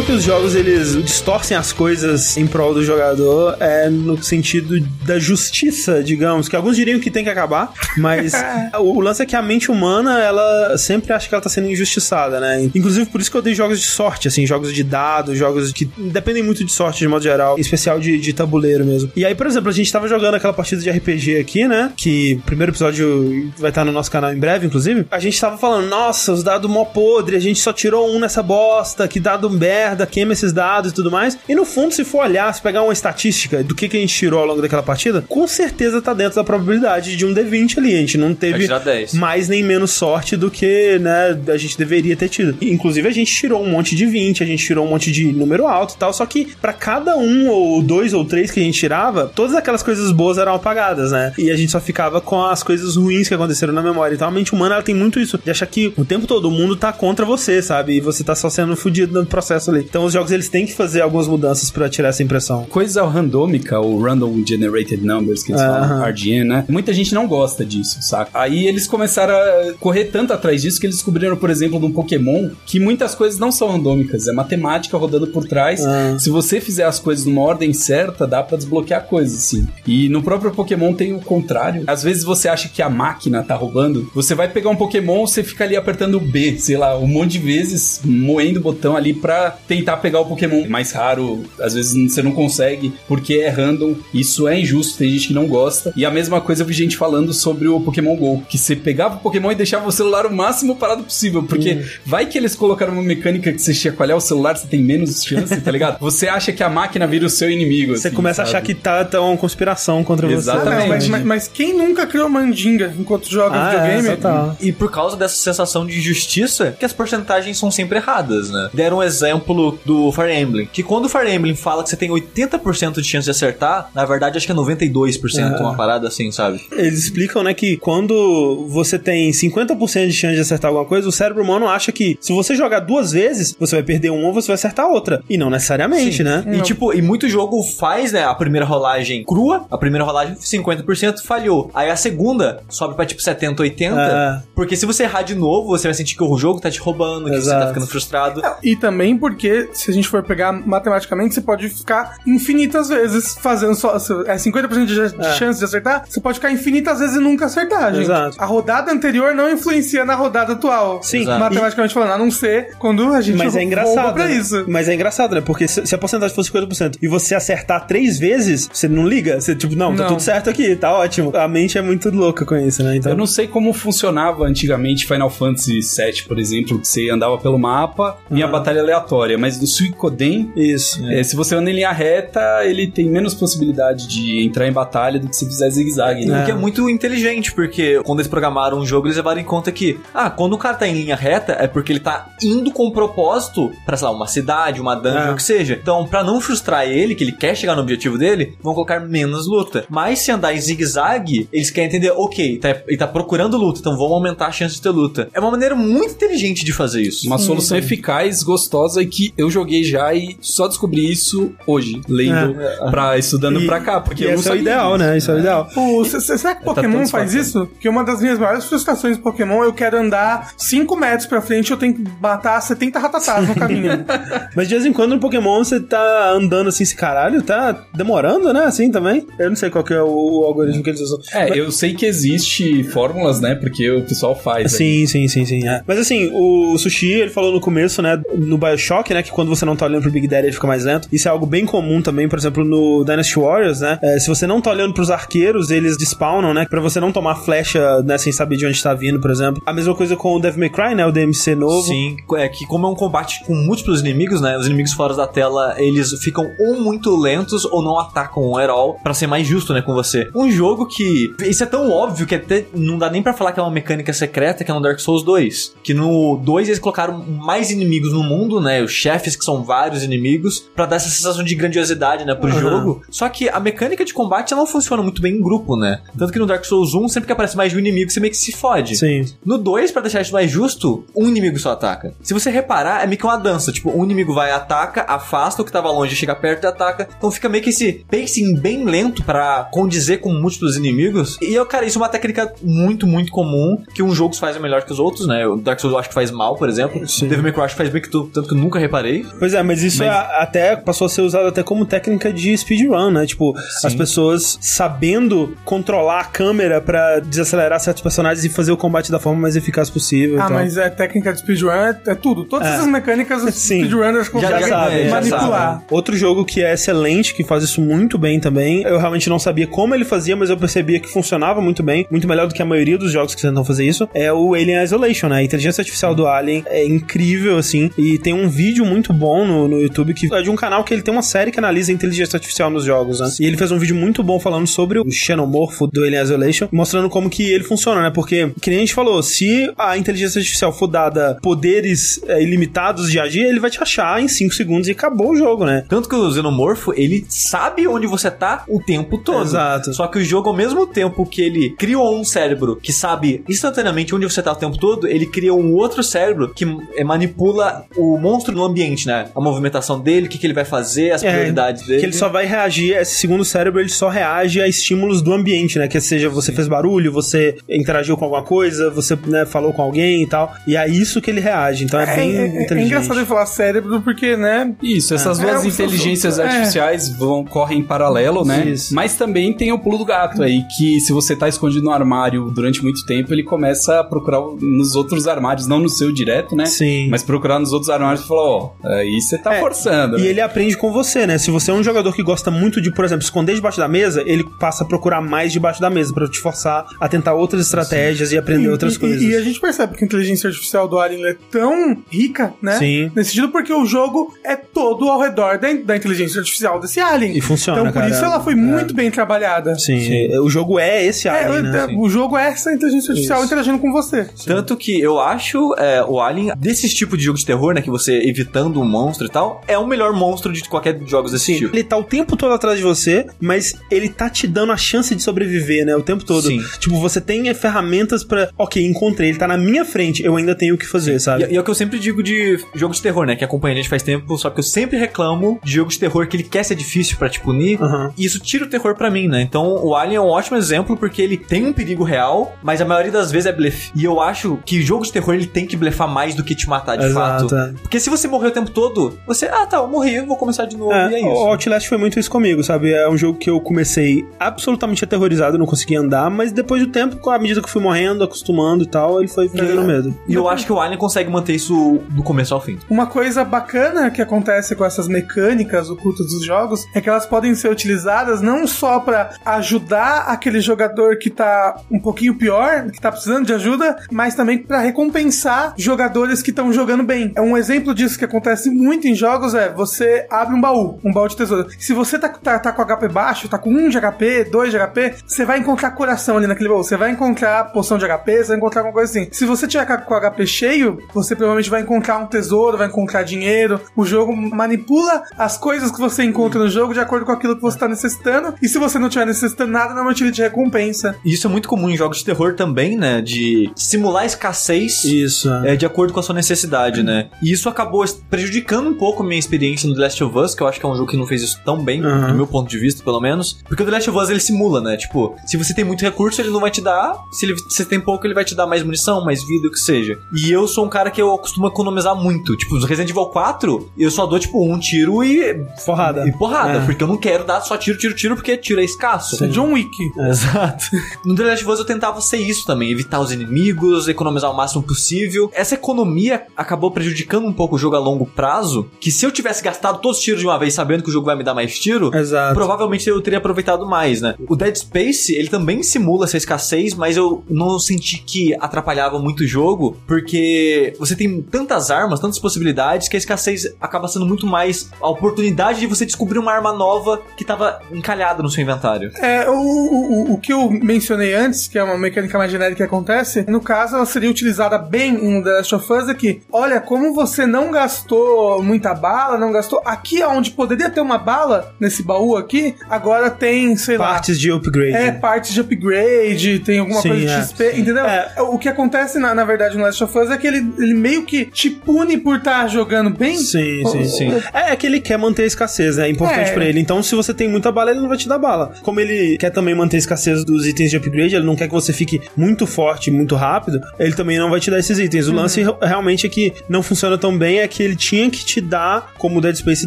Que os jogos eles distorcem as coisas em prol do jogador é no sentido da justiça, digamos, que alguns diriam que tem que acabar, mas o, o lance é que a mente humana, ela sempre acha que ela tá sendo injustiçada, né? Inclusive por isso que eu dei jogos de sorte, assim, jogos de dados, jogos que dependem muito de sorte de modo geral, em especial de, de tabuleiro mesmo. E aí, por exemplo, a gente tava jogando aquela partida de RPG aqui, né? Que o primeiro episódio vai estar no nosso canal em breve, inclusive. A gente tava falando, nossa, os dados mó podre, a gente só tirou um nessa bosta, que dado merda, queima esses dados e tudo mais. E no fundo, se for olhar, se pegar uma estatística do que, que a gente tirou ao longo daquela partida, com certeza tá dentro da probabilidade de um D20 ali. A gente não teve tirar 10. mais nem menos sorte do que, né, a gente deveria ter tido. Inclusive, a gente tirou um monte de 20, a gente tirou um monte de número alto e tal, só que pra cada um ou dois ou três que a gente tirava, todas aquelas coisas boas eram apagadas, né? E a gente só ficava com as coisas ruins que aconteceram na memória. Então a mente humana, ela tem muito isso, de achar que o tempo todo o mundo tá contra você, sabe? E você tá só sendo fudido no processo ali. Então os jogos, eles têm que fazer algumas mudanças pra tirar essa impressão. Coisa randômica, o Random Generated Numbers, que eles falam, RGN, né? Muita gente não gosta disso, saca? Aí eles começaram a correr tanto atrás disso que eles descobriram, por exemplo, de um Pokémon, que muitas coisas não são randômicas, é matemática rodando por trás. Ah. Se você fizer as coisas numa ordem certa, dá pra desbloquear coisas, sim. E no próprio Pokémon tem o contrário. Às vezes você acha que a máquina tá roubando, você vai pegar um Pokémon, você fica ali apertando o B, sei lá, um monte de vezes, moendo o botão ali pra tentar pegar o Pokémon mais raro. Às vezes você não consegue, porque é random. Isso é injusto, tem gente que não gosta. E a mesma coisa eu vi gente falando sobre o Pokémon GO, que você pegava o Pokémon e deixava o celular o máximo parado possível, porque vai que eles colocaram uma mecânica que você chacoalhar o celular, você tem menos chance, tá ligado? Você acha que a máquina vira o seu inimigo. Você assim, começa a sabe? achar que tá, tá uma conspiração contra Exatamente. não, mas, mas- mas quem nunca criou mandinga enquanto joga Ah, é, videogame? total. E por causa dessa sensação de injustiça, que as porcentagens são sempre erradas, né? Deram um exemplo do Fire Emblem, que quando o Fire Emblem fala que você tem 80% de chance de acertar, na verdade acho que é 92%, É. uma parada assim, sabe? Eles explicam, né, que quando você tem 50% de chance de acertar alguma coisa, o cérebro humano acha que se você jogar duas vezes, você vai perder uma ou você vai acertar outra. E não necessariamente, né? E tipo, e muito jogo faz, né, a primeira rolagem crua, a primeira rolagem 50% falhou. Aí a segunda sobe pra tipo 70, 80, É. porque se você errar de novo, você vai sentir que o jogo tá te roubando, que você Exato. tá ficando frustrado. E também porque porque se a gente for pegar matematicamente, você pode ficar infinitas vezes fazendo só. É 50% de, de É. chance de acertar, você pode ficar infinitas vezes e nunca acertar, gente. Exato. A rodada anterior não influencia na rodada atual. Sim. Exato. Matematicamente falando, a não ser quando a gente Mas é engraçado. pra né? isso. Mas é engraçado, né? Porque se se a porcentagem for 50% e você acertar três vezes, você não liga. Você, tipo, não, tá Não. tudo certo aqui, tá ótimo. A mente é muito louca com isso, né? Então. Eu não sei como funcionava antigamente Final Fantasy VII, por exemplo, que você andava pelo mapa, vinha a batalha aleatória, mas no Suikoden, Isso. é, se você anda em linha reta, ele tem menos possibilidade de entrar em batalha do que se fizer zigue-zague, né? O que é muito inteligente, porque quando eles programaram um jogo, eles levaram em conta que, ah, quando o cara tá em linha reta, é porque ele tá indo com propósito pra, sei lá, uma cidade, uma dungeon, É. o que seja. Então, pra não frustrar ele, que ele quer chegar no objetivo dele, vão colocar menos luta. Mas se andar em zigue-zague, eles querem entender, ok, tá, ele tá procurando luta, então vamos aumentar a chance de ter luta. É uma maneira muito inteligente de fazer isso. Uma solução eficaz, gostosa e que eu joguei já e só descobri isso hoje, lendo, pra, estudando E- pra cá, porque e eu não esse é o ideal, disso. né? Isso é o ideal. O, c- será que tá Pokémon tão faz isso? Porque uma das minhas maiores frustrações de Pokémon, eu quero andar 5 metros pra frente e eu tenho que matar 70 ratatás no caminho. Mas de vez em quando no Pokémon você tá andando assim, esse caralho, tá demorando, né? Assim também. Eu não sei qual que é o, o algoritmo que eles usam. É, eu sei que existe fórmulas, né? Porque o pessoal faz. aí. Sim, sim, sim, sim. é. Mas assim, o Sushi, ele falou no começo, né, no Bioshock, né, que quando você não tá olhando pro Big Daddy ele fica mais lento. Isso é algo bem comum também, por exemplo, no Dynasty Warriors, né? É, se você não tá olhando pros arqueiros, eles despawnam, né? Pra você não tomar flecha, né, sem saber de onde tá vindo, por exemplo. A mesma coisa com o Devil May Cry, né, o DMC novo. Sim, é que como é um combate com múltiplos inimigos, né? Os inimigos fora da tela, eles ficam ou muito lentos ou não atacam at all, pra ser mais justo, né, com você. Um jogo que isso é tão óbvio que até não dá nem pra falar que é uma mecânica secreta, que é no Dark Souls 2, que no 2 eles colocaram mais inimigos no mundo, né? Os chefes que são vários inimigos, pra dar essa sensação de grandiosidade, né, pro Aham. jogo. Só que a mecânica de combate ela não funciona muito bem em grupo, né? Tanto que no Dark Souls 1, sempre que aparece mais de um inimigo, você meio que se fode. Sim. No 2, pra deixar isso mais justo, um inimigo só ataca. Se você reparar, é meio que uma dança. Tipo, um inimigo vai, ataca, afasta o que tava longe, chega perto e ataca. Então fica meio que esse pacing bem lento pra condizer com múltiplos inimigos. E, eu, cara, isso é uma técnica muito, muito comum que um jogo faz melhor que os outros, né? O Dark Souls eu acho que faz mal, por exemplo. Sim. Devil May Cry faz bem que tu, tanto que eu nunca reparei. Pois é, mas isso Mas- é- até passou a ser usado até como técnica de speedrun, né? Tipo, as pessoas sabendo controlar a câmera pra desacelerar certos personagens e fazer o combate da forma mais eficaz possível. ah, tal. mas é técnica de speedrun, é, é tudo. Todas É. essas mecânicas os Sim. speedrunners Já- conseguem já sabem, já manipular. sabem. Outro jogo que é excelente, que faz isso muito bem também. Eu realmente não sabia como ele fazia, mas eu percebia que funcionava muito bem, muito melhor do que a maioria dos jogos que tentam fazer isso. É o Alien Isolation, né? A inteligência artificial do Alien é incrível, assim. E tem um vídeo muito bom no, no YouTube que é de um canal que ele tem uma série que analisa a inteligência artificial nos jogos, né? E ele fez um vídeo muito bom falando sobre o xenomorfo do Alien Isolation, mostrando como que ele funciona, né? Porque, que nem a gente falou, se a inteligência artificial for dada poderes é, ilimitados de agir, ele vai te achar em 5 segundos e acabou o jogo, né? Tanto que o Xenomorfo, ele sabe onde você tá o tempo todo. Exato. Só que o jogo, ao mesmo tempo que ele criou um cérebro que sabe instantaneamente onde você tá o tempo todo, ele cria um outro cérebro que eh, manipula o monstro no ambiente, né? A movimentação dele, o que, que ele vai fazer, as É, prioridades dele. Que ele só vai reagir, esse segundo cérebro, ele só reage a estímulos do ambiente, né? Que seja você fez barulho, você interagiu com alguma coisa, você né, falou com alguém e tal. E é isso que ele reage. Então é, É, bem é- é inteligente. engraçado ele falar cérebro, porque, né? Isso, essas É. duas É, inteligências é. artificiais vão, correm em paralelo, né? Isso. Mas também tem o pulo do gato aí, que se você tá escondido no armário durante muito tempo, ele começa a procurar nos outros armários, não no seu direto, né? Sim. Mas procurar nos outros armários e falar, ó, aí você tá É, forçando. E né? ele aprende com você, né? Se você é um jogador que gosta muito de, por exemplo, esconder debaixo da mesa, ele passa a procurar mais debaixo da mesa pra te forçar a tentar outras estratégias e aprender outras e, coisas. E, a gente percebe que a inteligência artificial do Alien é tão rica, né? Sim. Nesse sentido, porque o jogo é todo ao redor da, da inteligência artificial desse Alien. E funciona, Então, por cara. isso ela foi É. muito bem trabalhada. Sim, o jogo é esse É, Alien, né? é, o jogo é essa inteligência artificial Isso. interagindo com você. Tanto que eu acho é, o Alien, desses tipos de jogo de terror, né? Que você evitando um monstro e tal, é o melhor monstro de qualquer jogos desse Sim, tipo. ele tá o tempo todo atrás de você, mas ele tá te dando a chance de sobreviver, né? O tempo todo. Sim. Tipo, você tem ferramentas pra. Ok, encontrei, ele tá na minha frente, eu ainda tenho o que fazer, sabe? E, e é o que eu sempre digo de jogos de terror, né? Que acompanha a gente faz tempo, só que eu sempre reclamo de jogos de terror que ele quer ser difícil pra te punir. Aham. E isso tira o terror pra mim, né? Então o Alien é um ótimo exemplo porque ele tem um perigo real, mas a maioria das vezes é blefe. E eu acho que jogo de terror ele tem que blefar mais do que te matar de Exato, fato. é. Porque se você morrer o tempo todo, você, ah tá, eu morri, eu vou começar de novo. e é o isso. Outlast foi muito isso comigo, sabe? É um jogo que eu comecei absolutamente aterrorizado, não conseguia andar, mas depois do tempo, com a medida que eu fui morrendo, acostumando e tal, ele foi perdendo medo. E eu acho que o Alien consegue manter isso do começo ao fim. Uma coisa bacana que acontece com essas mecânicas ocultas dos jogos é que elas podem ser utilizadas não só pra ajudar aquele jogador que tá um pouquinho pior, que tá precisando de ajuda, mas também pra recompensar jogadores que estão jogando bem. É um exemplo disso que acontece muito em jogos é você abre um baú, um baú de tesouro. Se você tá, tá, tá com HP baixo, tá com 1 de HP, 2 de HP, você vai encontrar coração ali naquele baú. Você vai encontrar poção de HP, você vai encontrar alguma coisa assim. Se você tiver com HP cheio, você provavelmente vai encontrar um tesouro, vai encontrar dinheiro. O jogo manipula as coisas que você encontra no jogo de acordo com aquilo que você tá necessitando. E se você não tiver necessitando nada, normalmente ele te recompensa. E isso é muito comum em jogos de terror também, né? De simular escassez Isso. é, de acordo com a sua necessidade, né? E isso acabou prejudicando um pouco a minha experiência no The Last of Us, que eu acho que é um jogo que não fez isso tão bem, Uhum. do meu ponto de vista, pelo menos. Porque o The Last of Us ele simula, né? Tipo, se você tem muito recurso, ele não vai te dar. Se ele- se tem pouco, ele vai te dar mais munição, mais vida, o que seja. E eu sou um cara que eu costumo economizar muito. Tipo, no Resident Evil 4, eu só dou, tipo, um tiro e. Porrada. E porrada, É. porque eu não quero dar só tiro, tiro, tiro, porque tiro é escasso. É John Wick. Exato. No The Last of Us eu tentava ser isso também, evitar os inimigos, economizar o máximo possível. Essa economia acabou prejudicando um pouco o jogo a longo prazo, que se eu tivesse gastado todos os tiros de uma vez sabendo que o jogo vai me dar mais tiro, Exato. provavelmente eu teria aproveitado mais, né? O Dead Space, ele também simula essa escassez, mas eu não senti que atrapalhava muito o jogo, porque você tem tantas armas, tantas possibilidades, que a escassez acaba sendo muito mais a oportunidade de você descobrir uma arma nova que tava encalhada no seu inventário. É, o, o, o- que eu mencionei antes, que é uma mecânica mais genérica que acontece, no caso ela seria utilizada bem em The Last of Us, é que, olha, como você não gastou muita bala, não gastou, aqui onde poderia ter uma bala, nesse baú aqui, agora tem, sei lá... Partes de upgrade. É, partes de upgrade, tem alguma Sim, coisa de é, XP, entendeu? É. O que acontece, na, na verdade, no Last of Us é que ele, ele meio que te pune por estar jogando bem. Sim, sim, sim. É, é que ele quer manter a escassez, né? É importante É. pra ele. Então, se você tem muita bala, ele não vai te dar bala. Como ele quer também manter a escassez dos itens de upgrade, ele não quer que você fique muito forte, muito rápido, ele também não vai te dar esses itens. O lance re- realmente é que não funciona tão bem, é que ele tinha que te dar, como o Dead Space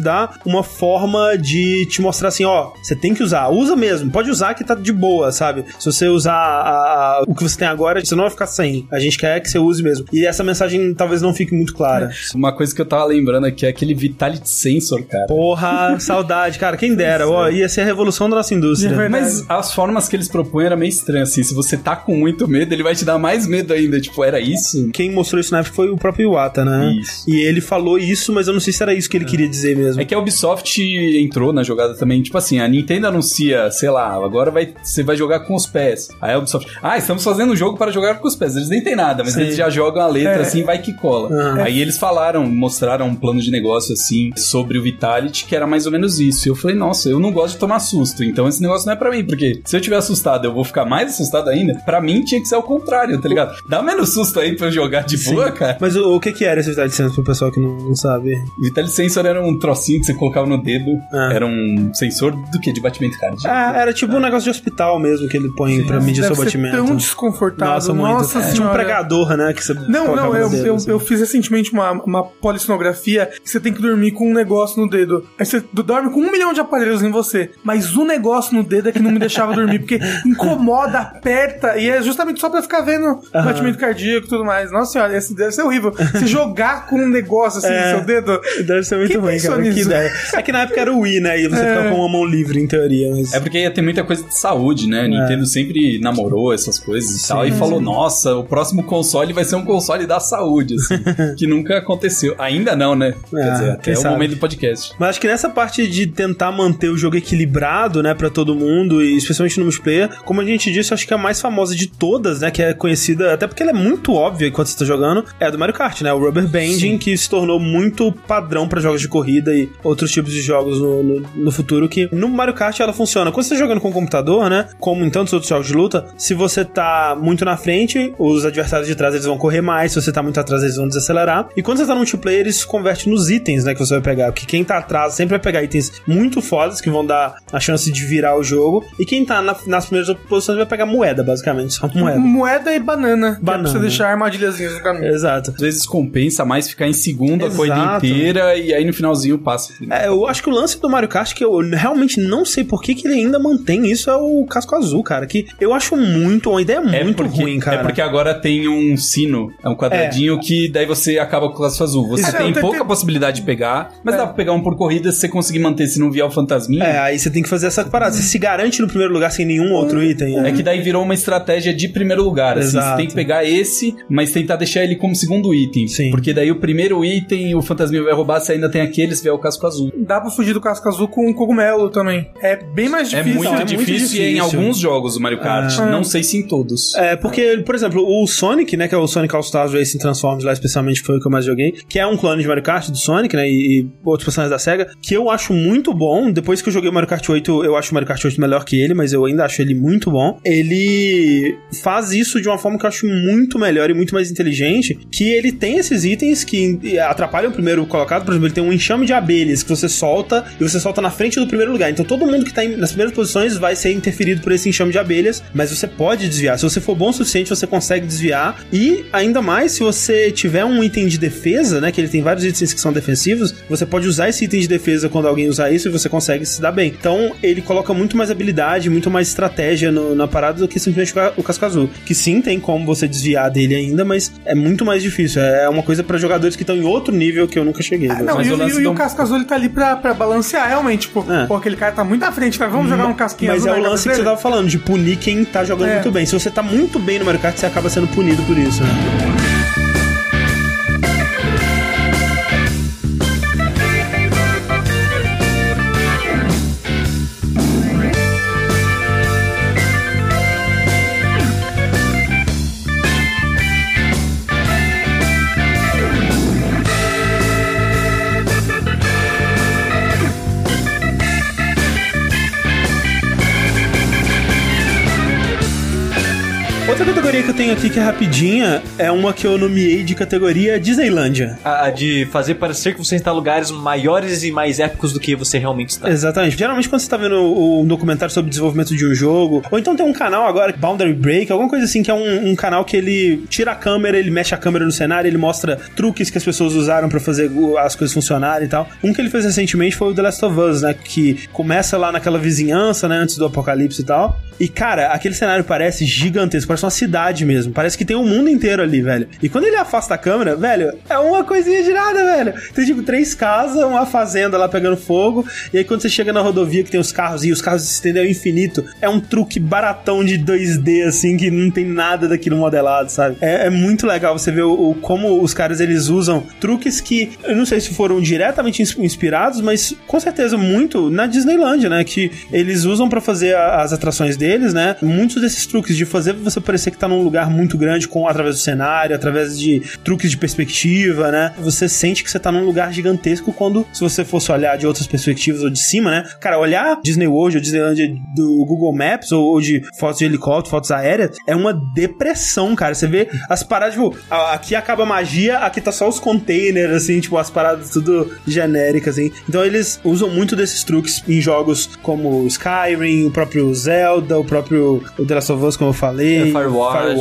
dá, uma forma de te mostrar assim, ó, você tem que usar, usa mesmo, pode usar que tá de boa, sabe? Se você usar a- a- o que você tem agora, você não vai ficar sem. A gente quer que você use mesmo. E essa mensagem talvez não fique muito clara. Uma coisa que eu tava lembrando aqui é aquele Vitality Sensor, cara. Porra, saudade, cara. Quem dera. Ó, ia ser a revolução da nossa indústria. É. Mas as formas que eles propõem era meio estranho, assim. Se você tá com muito medo, ele vai te dar mais medo ainda. Tipo, era isso? Quem mostrou isso na época foi o próprio Iwata, né? Isso. E ele falou isso, mas eu não sei se era isso que ele queria dizer mesmo. É que a Ubisoft entrou na jogada também. Tipo assim, a Nintendo anuncia, sei lá, agora vai, você vai jogar com os pés. Aí a Ubisoft, ah, estamos fazendo um jogo para jogar com os pés. Eles nem tem nada, mas Sim. eles já jogam a letra É. assim, vai que cola. Ah. Aí eles falaram, mostraram um plano de negócio assim sobre o Vitality, que era mais ou menos isso. E eu falei, nossa, eu não gosto de tomar susto, então esse negócio não é pra mim, porque se eu tiver assustado, eu vou ficar mais assustado ainda. Pra mim tinha que ser o contrário, tá ligado? Dá menos susto aí pra eu jogar de Sim. boa, cara. Mas o, o que que era esse Vitality Sensor pro pessoal que não, não sabe? Vitality Sensor era um trocinho que você colocava no dedo. Ah. Era um sensor do que? De batimento cardíaco. Ah, era tipo um negócio de hospital mesmo que ele põe pra medir seu batimento. tão desconfortável. Nossa, muito. Nossa É, Tinha um senhora. pregador, né? Que você Não, não, eu, dedo, eu, assim. eu fiz recentemente uma, uma polissonografia que você tem que dormir com um negócio no dedo. Aí você dorme com um milhão de aparelhos em você, mas o negócio no dedo é que não me deixava dormir, porque incomoda, aperta, e é justamente só pra ficar vendo batimento cardíaco e tudo mais. Nossa senhora, esse deve ser horrível. Se jogar com um negócio assim É. no seu dedo. Deve ser muito ruim, cara. Que ideia. É que na época era o Wii, né? E você ficava com uma mão livre, em teoria. Mas... É porque ia ter muita coisa de saúde, né? A Nintendo sempre namorou essas coisas e tal. E falou, nossa, o próximo console vai ser um console da saúde, assim. que nunca aconteceu. Ainda não, né? Ah, Quer dizer, até o momento do podcast. Mas acho que nessa parte de tentar manter o jogo equilibrado, né, pra todo mundo, e especialmente no multiplayer, como a gente disse, acho que a mais famosa de todas, né, que é conhecida, até porque ela é muito óbvia enquanto você tá jogando, é a do Mario Kart, né, o Rubber Banding, que se tornou muito padrão pra jogos de corrida e outros tipos de jogos no, no, no futuro, que no Mario Kart ela funciona. Quando você tá jogando com o computador, né, como em tantos outros jogos de luta, se você tá muito na frente, os adversários de trás eles vão correr mais, se você tá muito atrás eles vão desacelerar, e quando você tá no multiplayer, isso se converte nos itens, né, né, que você vai pegar. Porque quem tá atrás sempre vai pegar itens muito fodas que vão dar a chance de virar o jogo. E quem tá na- nas primeiras posições vai pegar moeda, basicamente. Só moeda. Moeda e banana. que é Banana. pra você deixar armadilhazinhas no caminho. Exato. Às vezes compensa mais ficar em segundo a corrida Exato. inteira e aí no finalzinho passa. É, eu acho que o lance do Mario Kart, que eu realmente não sei por que, que ele ainda mantém isso, é o casco azul, cara. Que eu acho muito, uma ideia muito porque, ruim, cara. É porque agora tem um sino, é um quadradinho que daí você acaba com o laço azul. Você Isso. tem É, tem- pouca possibilidade de pegar, mas dá pra pegar um por corrida se você conseguir manter, se não vier o fantasminha. É, aí você tem que fazer essa parada. Você se garante no primeiro lugar sem nenhum outro item. É que daí virou uma estratégia de primeiro lugar. Assim, Exato. você tem que pegar esse, mas tentar deixar ele como segundo item. Sim. Porque daí o primeiro item o fantasminha vai roubar, você ainda tem aquele, se vier o casco azul. Dá pra fugir do casco azul com um cogumelo também. É bem mais É difícil. muito, é muito difícil, e é em difícil. alguns jogos do Mario Kart. Ah. Não sei se em todos. É, porque, por exemplo, o Sonic, né, que é o Sonic All-Stars Racing Transformers lá, especialmente, foi o que eu mais joguei, que é um clone de Mario Kart do Sonic, né, e, e outros personagens da SEGA, que eu acho muito bom. Depois que eu joguei o Mario Kart 8, eu acho o Mario Kart 8 melhor que ele, mas eu ainda acho ele muito bom. Ele faz isso de uma forma que eu acho muito melhor e muito mais inteligente, que ele tem esses itens que atrapalham o primeiro colocado, por exemplo, ele tem um enxame de abelhas que você solta e você solta na frente do primeiro lugar. Então todo mundo que tá em- nas primeiras posições vai ser interferido por esse enxame de abelhas, mas você pode desviar. Se você for bom o suficiente, você consegue desviar. E ainda mais, se você tiver um item de defesa, né? Que ele tem vários itens que são defensivos, você pode usar esse item de defesa quando alguém usar isso e você consegue se dar bem. Então ele coloca muito mais habilidade, muito mais estratégia no- na parada do que simplesmente o ca- o casco azul. Que sim, tem como você desviar dele ainda, mas é muito mais difícil. É uma coisa pra jogadores que estão em outro nível que eu nunca cheguei. Ah, não, Mas e, o o- lance e o casco azul ele tá ali pra, pra balancear, realmente. Tipo, É. pô, aquele cara tá muito à frente, né? Vamos jogar um casquinho Mas azul é o lance que você tava falando, de punir quem tá jogando É. muito bem. Se você tá muito bem no Mario Kart, você acaba sendo punido por isso, né? Aqui que é rapidinha é uma que eu nomeei de categoria Disneylândia. A, a de fazer parecer que você está em lugares maiores e mais épicos do que você realmente está. Exatamente. Geralmente quando você tá vendo um documentário sobre desenvolvimento de um jogo, ou então tem um canal agora, Boundary Break, alguma coisa assim, que é um, um canal que ele tira a câmera, ele mexe a câmera no cenário, ele mostra truques que as pessoas usaram pra fazer as coisas funcionarem e tal. Um que ele fez recentemente foi o The Last of Us, né? Que começa lá naquela vizinhança, né? Antes do apocalipse e tal. E, cara, aquele cenário parece gigantesco, parece uma cidade mesmo. Parece que tem um mundo inteiro ali, velho. E quando ele afasta a câmera, velho, é uma coisinha de nada, velho. Tem, tipo, três casas, uma fazenda lá pegando fogo. E aí, quando você chega na rodovia que tem os carros e os carros se estendem ao infinito, é um truque baratão de 2D, assim, que não tem nada daquilo modelado, sabe? É, é muito legal você ver o, o- como os caras eles usam truques que eu não sei se foram diretamente ins- inspirados, mas com certeza muito na Disneylandia, né? Que eles usam pra fazer a- as atrações deles, né? Muitos desses truques de fazer você parecer que tá num lugar muito grande com através do cenário, através de truques de perspectiva, né? Você sente que você tá num lugar gigantesco quando, se você fosse olhar de outras perspectivas ou de cima, né? Cara, olhar Disney World ou Disneylandia do Google Maps ou, ou de fotos de helicóptero, fotos aéreas, é uma depressão, cara. Você vê as paradas, tipo, aqui acaba a magia, aqui tá só os containers, assim, tipo, as paradas tudo genéricas, assim. Então eles usam muito desses truques em jogos como Skyrim, o próprio Zelda, o próprio The Last of Us, como eu falei, É, Firewatch. Firewatch,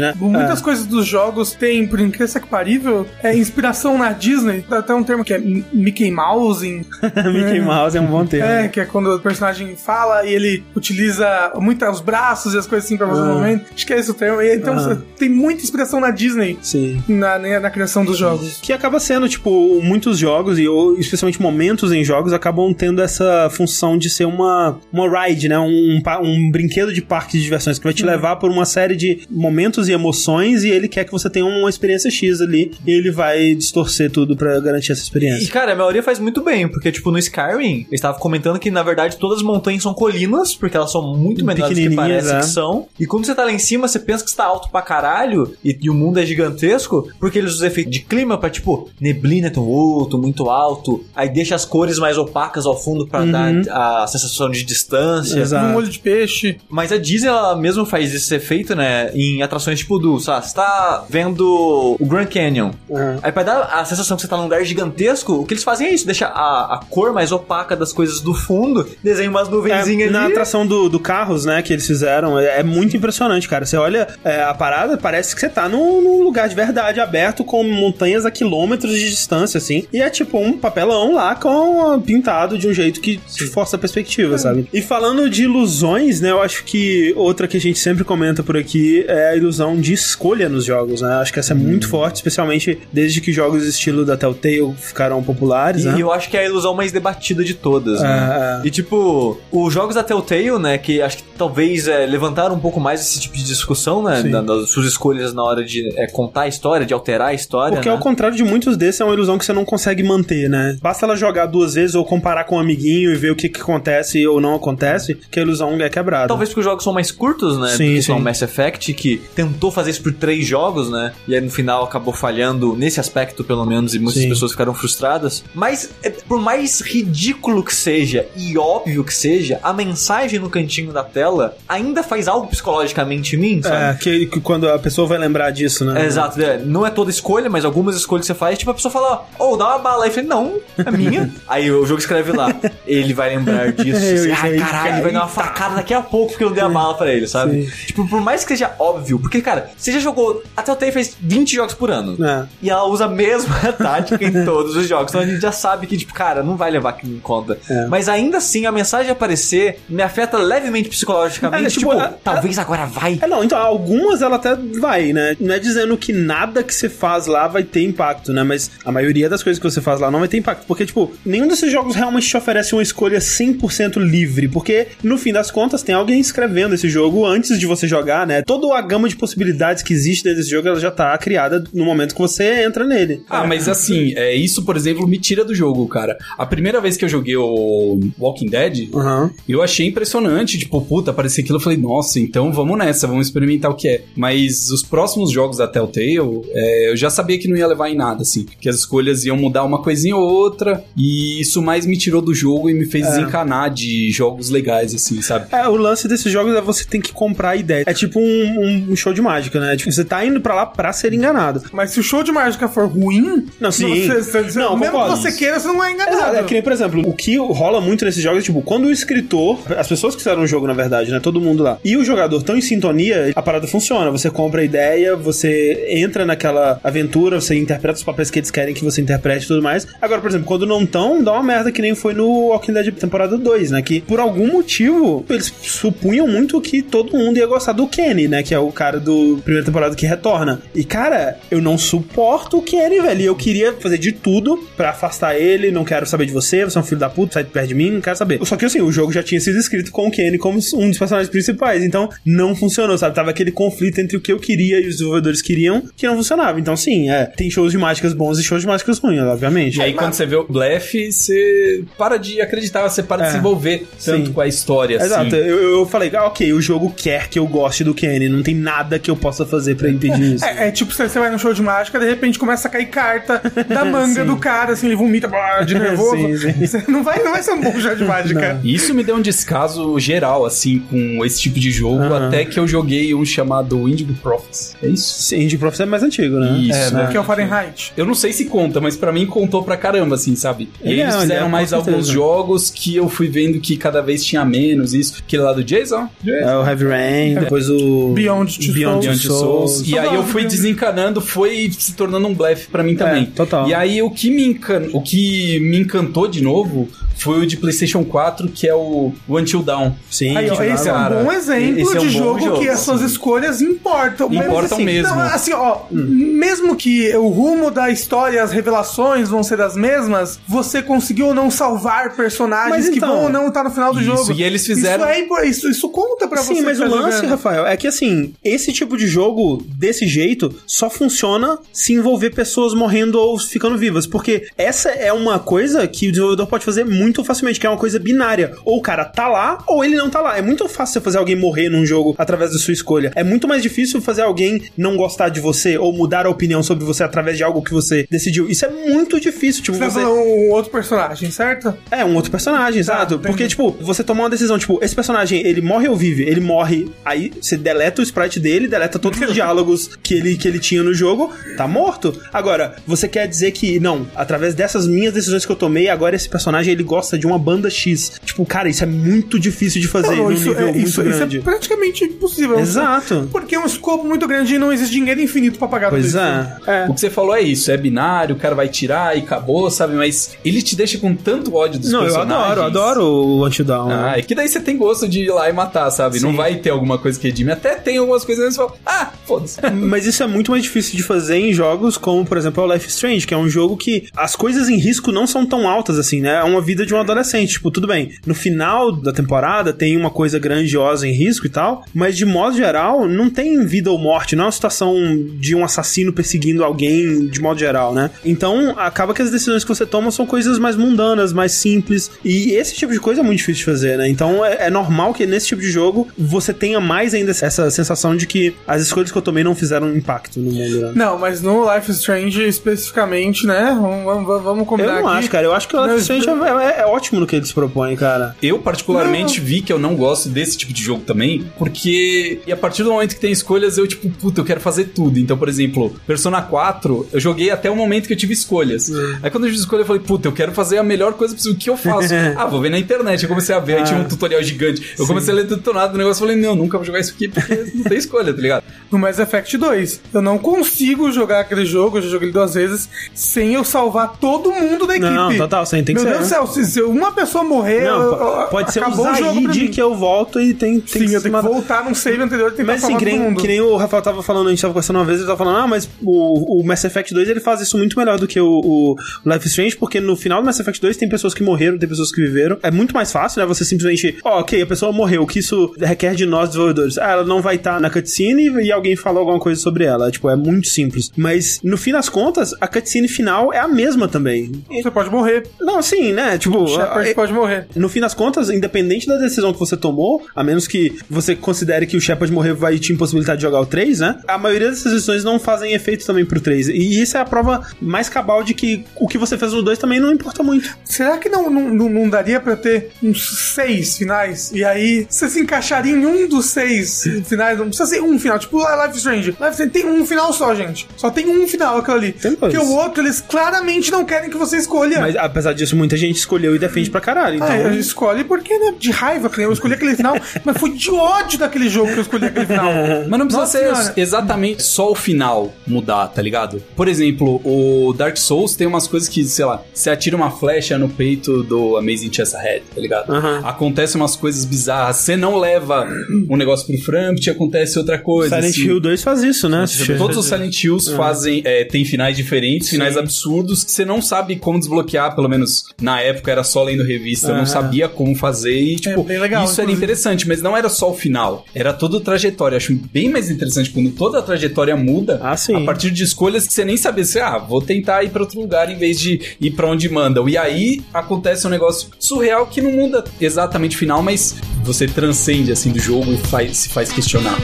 né? Muitas coisas dos jogos têm, por incrível que parível, é inspiração na Disney. Tem até um termo que é Mickey Mousing. Ah, Mickey Mouse é um bom termo. É, que é quando o personagem fala e ele utiliza muito os braços e as coisas assim pra fazer o Ah. movimento. Acho que é esse o termo. Então Ah. tem muita inspiração na Disney Sim. na, na, na criação dos jogos. Que acaba sendo, tipo, muitos jogos, e ou, especialmente momentos em jogos, acabam tendo essa função de ser uma, uma ride, né? Um, pa- um brinquedo de parque de diversões que vai te levar por uma série de momentos e emoções, e ele quer que você tenha uma experiência X ali, e ele vai distorcer tudo pra garantir essa E, experiência. cara, a maioria faz muito bem, porque, tipo, no Skyrim, eles estavam comentando que, na verdade, todas as montanhas são colinas, porque elas são muito menores do que parece é. que são. E quando você tá lá em cima, você pensa que está alto pra caralho, e, e o mundo é gigantesco, porque eles usam efeito de clima pra, tipo, neblina tão alto, muito alto, aí deixa as cores mais opacas ao fundo pra Uhum. dar a sensação de distância. Exato. Um olho de peixe. Mas a Disney, ela mesmo faz esse efeito, né? né, em atrações tipo do, sabe, você tá vendo o Grand Canyon. Uhum. Aí pra dar a sensação que você tá num lugar gigantesco, o que eles fazem é isso, deixa a, a cor mais opaca das coisas do fundo, desenha umas nuvenzinhas É, na ali. atração do, do carros, né, que eles fizeram, é, é muito impressionante, cara. Você olha é, a parada, parece que você tá num, num lugar de verdade, aberto, com montanhas a quilômetros de distância, assim. E é tipo um papelão lá com pintado de um jeito que te força a perspectiva, sabe? E falando de ilusões, né, eu acho que outra que a gente sempre comenta por aqui é a ilusão de escolha nos jogos, né? Acho que essa é muito forte, especialmente desde que jogos estilo da Telltale ficaram populares, E né? eu acho que é a ilusão mais debatida de todas, né? É, é. E tipo, os jogos da Telltale, né, que acho que talvez é, levantaram um pouco mais esse tipo de discussão, né, Sim. da- das suas escolhas na hora de é, contar a história, de alterar a história, Porque né? ao contrário de muitos desses, é uma ilusão que você não consegue manter, né? Basta ela jogar duas vezes ou comparar com um amiguinho e ver o que, que acontece ou não acontece, que a ilusão é quebrada. Talvez porque os jogos são mais curtos, né? Sim, do que são sim. Mass Effect, que tentou fazer isso por três jogos, né? E aí no final acabou falhando nesse aspecto, pelo menos, e muitas Sim. pessoas ficaram frustradas. Mas, é, por mais ridículo que seja e óbvio que seja, a mensagem no cantinho da tela ainda faz algo psicologicamente em mim, sabe? É, que, que quando a pessoa vai lembrar disso, né? É, Exato, é, não é toda escolha, mas algumas escolhas que você faz, tipo, a pessoa fala, ô, dá uma bala. Aí eu falei, não, é minha. aí o jogo escreve lá, ele vai lembrar disso. Assim, ia caralho, ele vai dar uma facada daqui a pouco porque eu não dei a bala pra ele, sabe? Tipo, por mais que seja óbvio, porque, cara, você já jogou, até o Telltale fez 20 jogos por ano. É. E ela usa a mesma tática em todos os jogos. Então a gente já sabe que, tipo, cara, não vai levar aquilo em conta. É. Mas ainda assim, a mensagem aparecer me afeta levemente psicologicamente. É, tipo, tipo, a- talvez agora vai. É, não, então, algumas ela até vai, né? Não é dizendo que nada que você faz lá vai ter impacto, né? Mas a maioria das coisas que você faz lá não vai ter impacto. Porque, tipo, nenhum desses jogos realmente te oferece uma escolha 100% livre. Porque, no fim das contas, tem alguém escrevendo esse jogo antes de você jogar, né? Toda a gama de possibilidades que existe dentro desse jogo, ela já tá criada no momento que você entra nele. Ah, mas assim, é, isso, por exemplo, me tira do jogo, cara. A primeira vez que eu joguei o Walking Dead, Aham. eu achei impressionante. Tipo, puta, aparecia aquilo. Eu falei, nossa, então vamos nessa, vamos experimentar o que é. Mas os próximos jogos da Telltale, é, eu já sabia que não ia levar em nada, assim. Que as escolhas iam mudar uma coisinha ou outra. E isso mais me tirou do jogo e me fez desencanar de jogos legais, assim, sabe? É, o lance desses jogos é você tem que comprar a ideia. É tipo um, um show de mágica, né? Tipo, você tá indo pra lá pra ser enganado. Mas se o show de mágica for ruim, Não, sim. você- você- Não, mesmo concordo. que você queira, você não é enganado. Exato, é que nem, por exemplo, o que rola muito nesses jogos é, tipo, quando o escritor, as pessoas que fizeram o jogo, na verdade, né, todo mundo lá, e o jogador estão em sintonia, a parada funciona. Você compra a ideia, você entra naquela aventura, você interpreta os papéis que eles querem que você interprete e tudo mais. Agora, por exemplo, quando não estão, dá uma merda que nem foi no Walking Dead temporada 2, né, que por algum motivo eles supunham muito que todo mundo ia gostar do Kenny, né, que é o cara do primeira temporada que retorna. E, cara, eu não suporto o Kenny, velho, e eu queria fazer de tudo pra afastar ele, não quero saber de você, você é um filho da puta, sai de perto de mim, não quero saber. Só que assim, o jogo já tinha sido escrito com o Kenny como um dos personagens principais, então não funcionou, sabe? Tava aquele conflito entre o que eu queria e os desenvolvedores queriam, que não funcionava. Então, sim, é, tem shows de mágicas bons e shows de mágicas ruins, obviamente. E aí, quando você vê o blefe, você para de acreditar, você para É. de se envolver tanto Sim. com a história, Exato, assim. eu, eu falei, ah, ok, o jogo quer que eu goste do Kenny, não tem nada que eu possa fazer pra impedir isso. É, é tipo, você você vai no show de mágica, de repente começa a cair carta da manga do cara, assim, ele vomita blá, de nervoso. Sim, sim. Você não vai, não vai ser um bom show de mágica. E Isso me deu um descaso geral, assim, com esse tipo de jogo, Aham. até que eu joguei um chamado Indigo Prophets. É isso? Sim, Indie Profit é mais antigo, né? Isso, é, né? Que é o Fahrenheit. Eu não sei se conta, mas pra mim contou pra caramba, assim, sabe? E é, eles ele fizeram é, mais alguns jogos que eu fui vendo que cada vez tinha menos isso. Aquele lá do Jason? É o Heavy Rain, depois o Beyond Beyond. Two Beyond Souls. Souls. E aí eu fui desencanando, foi se tornando um blefe pra mim também. É, total. E aí o que me encan... o que me encantou de novo foi o de PlayStation 4, que é o o Until Dawn. Sim, Aí, ó, esse é nada. um bom exemplo esse é um de bom jogo, jogo, que as suas sim. escolhas importam. Importam assim, mesmo. Não, assim, ó, mesmo que o rumo da história, as revelações vão ser as mesmas, você conseguiu ou não salvar personagens que então, vão ou não estar no final do isso, jogo. e eles fizeram- Isso, é isso, isso conta pra você. Sim, mas o tá lance, jogando. Rafael, é que assim, esse tipo de jogo, desse jeito, só funciona se envolver pessoas morrendo ou ficando vivas. Porque essa é uma coisa que o desenvolvedor pode fazer muito muito facilmente, que é uma coisa binária. Ou o cara tá lá, ou ele não tá lá. É muito fácil você fazer alguém morrer num jogo através da sua escolha. É muito mais difícil fazer alguém não gostar de você ou mudar a opinião sobre você através de algo que você decidiu. Isso é muito difícil. Tipo, Você tá você. um outro personagem, certo? É, um outro personagem, exato. entendi. Porque, tipo, você tomar uma decisão, tipo, esse personagem, ele morre ou vive? Ele morre, aí você deleta o sprite dele, deleta todos os diálogos que ele, que ele tinha no jogo, tá morto. Agora, você quer dizer que, não, através dessas minhas decisões que eu tomei, agora esse personagem, ele gosta de uma banda X. Tipo, cara, isso é muito difícil de fazer Não, num isso, nível é, muito isso, isso é grande. praticamente impossível. Exato. Porque é um escopo muito grande e não existe dinheiro infinito pra pagar tudo Pois isso. é. é. O que você falou é isso, é binário, o cara vai tirar e acabou, sabe? Mas ele te deixa com tanto ódio dos Não, eu personagens. adoro, eu adoro o Antidown. né? Ah, é que daí você tem gosto de ir lá e matar, sabe? Não Sim. vai ter alguma coisa que redime. Até tem algumas coisas que você fala, ah, foda-se. Mas isso é muito mais difícil de fazer em jogos como, por exemplo, o Life Strange, que é um jogo que as coisas em risco não são tão altas assim, né? É uma vida de um adolescente. Tipo, tudo bem. No final da temporada tem uma coisa grandiosa em risco e tal, mas de modo geral, não tem vida ou morte. Não é uma situação de um assassino perseguindo alguém de modo geral, né? Então, acaba que as decisões que você toma são coisas mais mundanas, mais simples. E esse tipo de coisa é muito difícil de fazer, né? Então, é, é normal que nesse tipo de jogo você tenha mais ainda essa sensação de que as escolhas que eu tomei não fizeram impacto no mundo, né? Não, mas no Life is Strange especificamente, né? Vamos, vamos, vamos Eu combinar não aqui. acho, cara. Eu acho que o Life is Strange é, é- é ótimo no que eles propõem, cara. Eu, particularmente, vi que eu não gosto desse tipo de jogo também, porque e a partir do momento que tem escolhas, eu, tipo, puta, eu quero fazer tudo. Então, por exemplo, Persona 4, eu joguei até o momento que eu tive escolhas. Aí quando eu tive escolha, eu falei, puta, eu quero fazer a melhor coisa possível. O que eu faço? ah, vou ver na internet. Eu comecei a ver, aí tinha um tutorial gigante. Eu comecei a ler tudo detonado do negócio, eu falei, não, nunca vou jogar isso aqui porque não tem escolha, tá ligado? No Mass Effect 2, eu não consigo jogar aquele jogo, eu já joguei ele duas vezes, sem eu salvar todo mundo da equipe. Não, total, você tem que Meu ser. Deus do céu, se, uma pessoa morrer, Não, eu- po- eu- pode ser um Zaid que eu volto e tem, tem Sim, que eu tenho que voltar num save anterior e tentar Mas assim, que nem, que nem o Rafael tava falando, a gente tava conversando uma vez, ele tava falando, ah, mas o, o Mass Effect 2 ele faz isso muito melhor do que o, o Life is Strange, porque no final do Mass Effect 2 tem pessoas que morreram, tem pessoas que viveram. É muito mais fácil, né? Você simplesmente, ó, ok, a pessoa morreu, o que isso requer de nós desenvolvedores? Ah, ela não vai estar na cutscene e alguém falou alguma coisa sobre ela. Tipo, é muito simples. Mas no fim das contas, a cutscene final é a mesma também. Você pode morrer. Não, sim, né? Tipo, Shepard é- pode morrer. no fim das contas, independente da decisão que você tomou, a menos que você considere que o Shepard morrer vai te impossibilitar de jogar o 3, né? A maioria dessas decisões não fazem efeito também pro 3. E isso é a prova mais cabal de que o que você fez no 2 também não importa muito. Será que não, não, não, daria pra ter uns seis finais? E aí você se encaixaria em um dos seis finais? Não precisa ser um final, tipo Life is Strange. Life Strange tem um final só, gente. Só tem um final aquilo ali. Tem Porque o outro, eles claramente não querem que você escolha. Mas apesar disso, muita gente escolheu e defende pra caralho. Então, Ah, eu escolhe porque, né, de raiva, eu escolhi aquele final, mas foi de ódio daquele jogo que eu escolhi aquele final. Mas não precisa Nossa ser Senhora. exatamente só o final mudar, tá ligado? Por exemplo, o Dark Souls tem umas coisas que, sei lá, você atira uma flecha no peito do Amazing Chesterhead, tá ligado? Acontecem umas coisas bizarras. Você não leva um negócio pro front, acontece outra coisa. Silent assim. Hill 2 faz isso, né? Todos os Silent Hills fazem. É, tem finais diferentes, finais absurdos, que você não sabe como desbloquear, pelo menos na época era só lendo revista, eu não sabia como fazer e, tipo, bem legal, isso era inclusive. interessante, mas não era só o final, era toda a trajetória. Acho bem mais interessante quando toda a trajetória muda Ah, a partir de escolhas que você nem sabia se, ah, vou tentar ir pra outro lugar em vez de ir pra onde mandam. E aí acontece um negócio surreal que não muda exatamente o final, mas você transcende assim do jogo e faz, se faz questionar.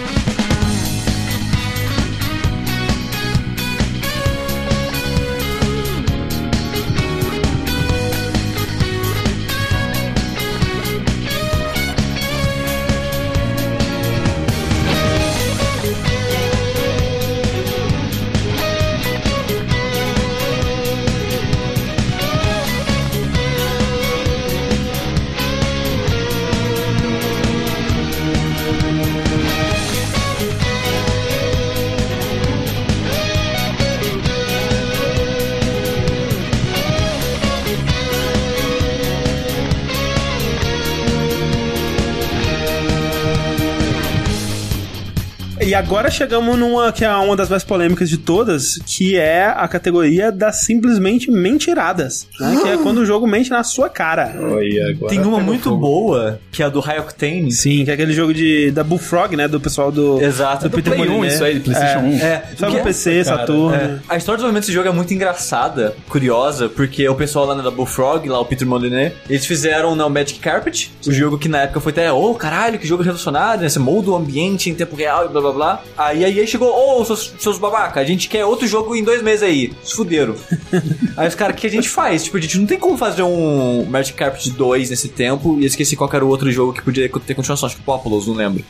Agora chegamos numa que é uma das mais polêmicas de todas, que é a categoria das simplesmente mentiradas. Né? que é quando o jogo mente na sua cara. Olha, agora Tem uma muito fogo. boa, que é a do High Octane. Sim, que é aquele jogo de, da Bullfrog, né? Do pessoal do, Exato. do Do Peter Play 1, Molyneux. isso aí, de PlayStation 1. É, Só no é- PC, cara? Saturno. É. A história do desenvolvimento desse jogo é muito engraçada, curiosa, porque o pessoal lá da Bullfrog, lá o Peter Molyneux, eles fizeram no Magic Carpet, o jogo que na época foi até, ô caralho, que jogo revolucionário, né? Você molda o ambiente em tempo real e blá blá blá. Aí aí chegou, ô seus, seus babaca, a gente quer outro jogo em dois meses aí. Se fuderam. aí os caras, o que a gente faz? Tipo, a gente não tem como fazer um Magic Carpet 2 nesse tempo, e esqueci qual era o outro jogo que podia ter continuação, acho que Populous, não lembro.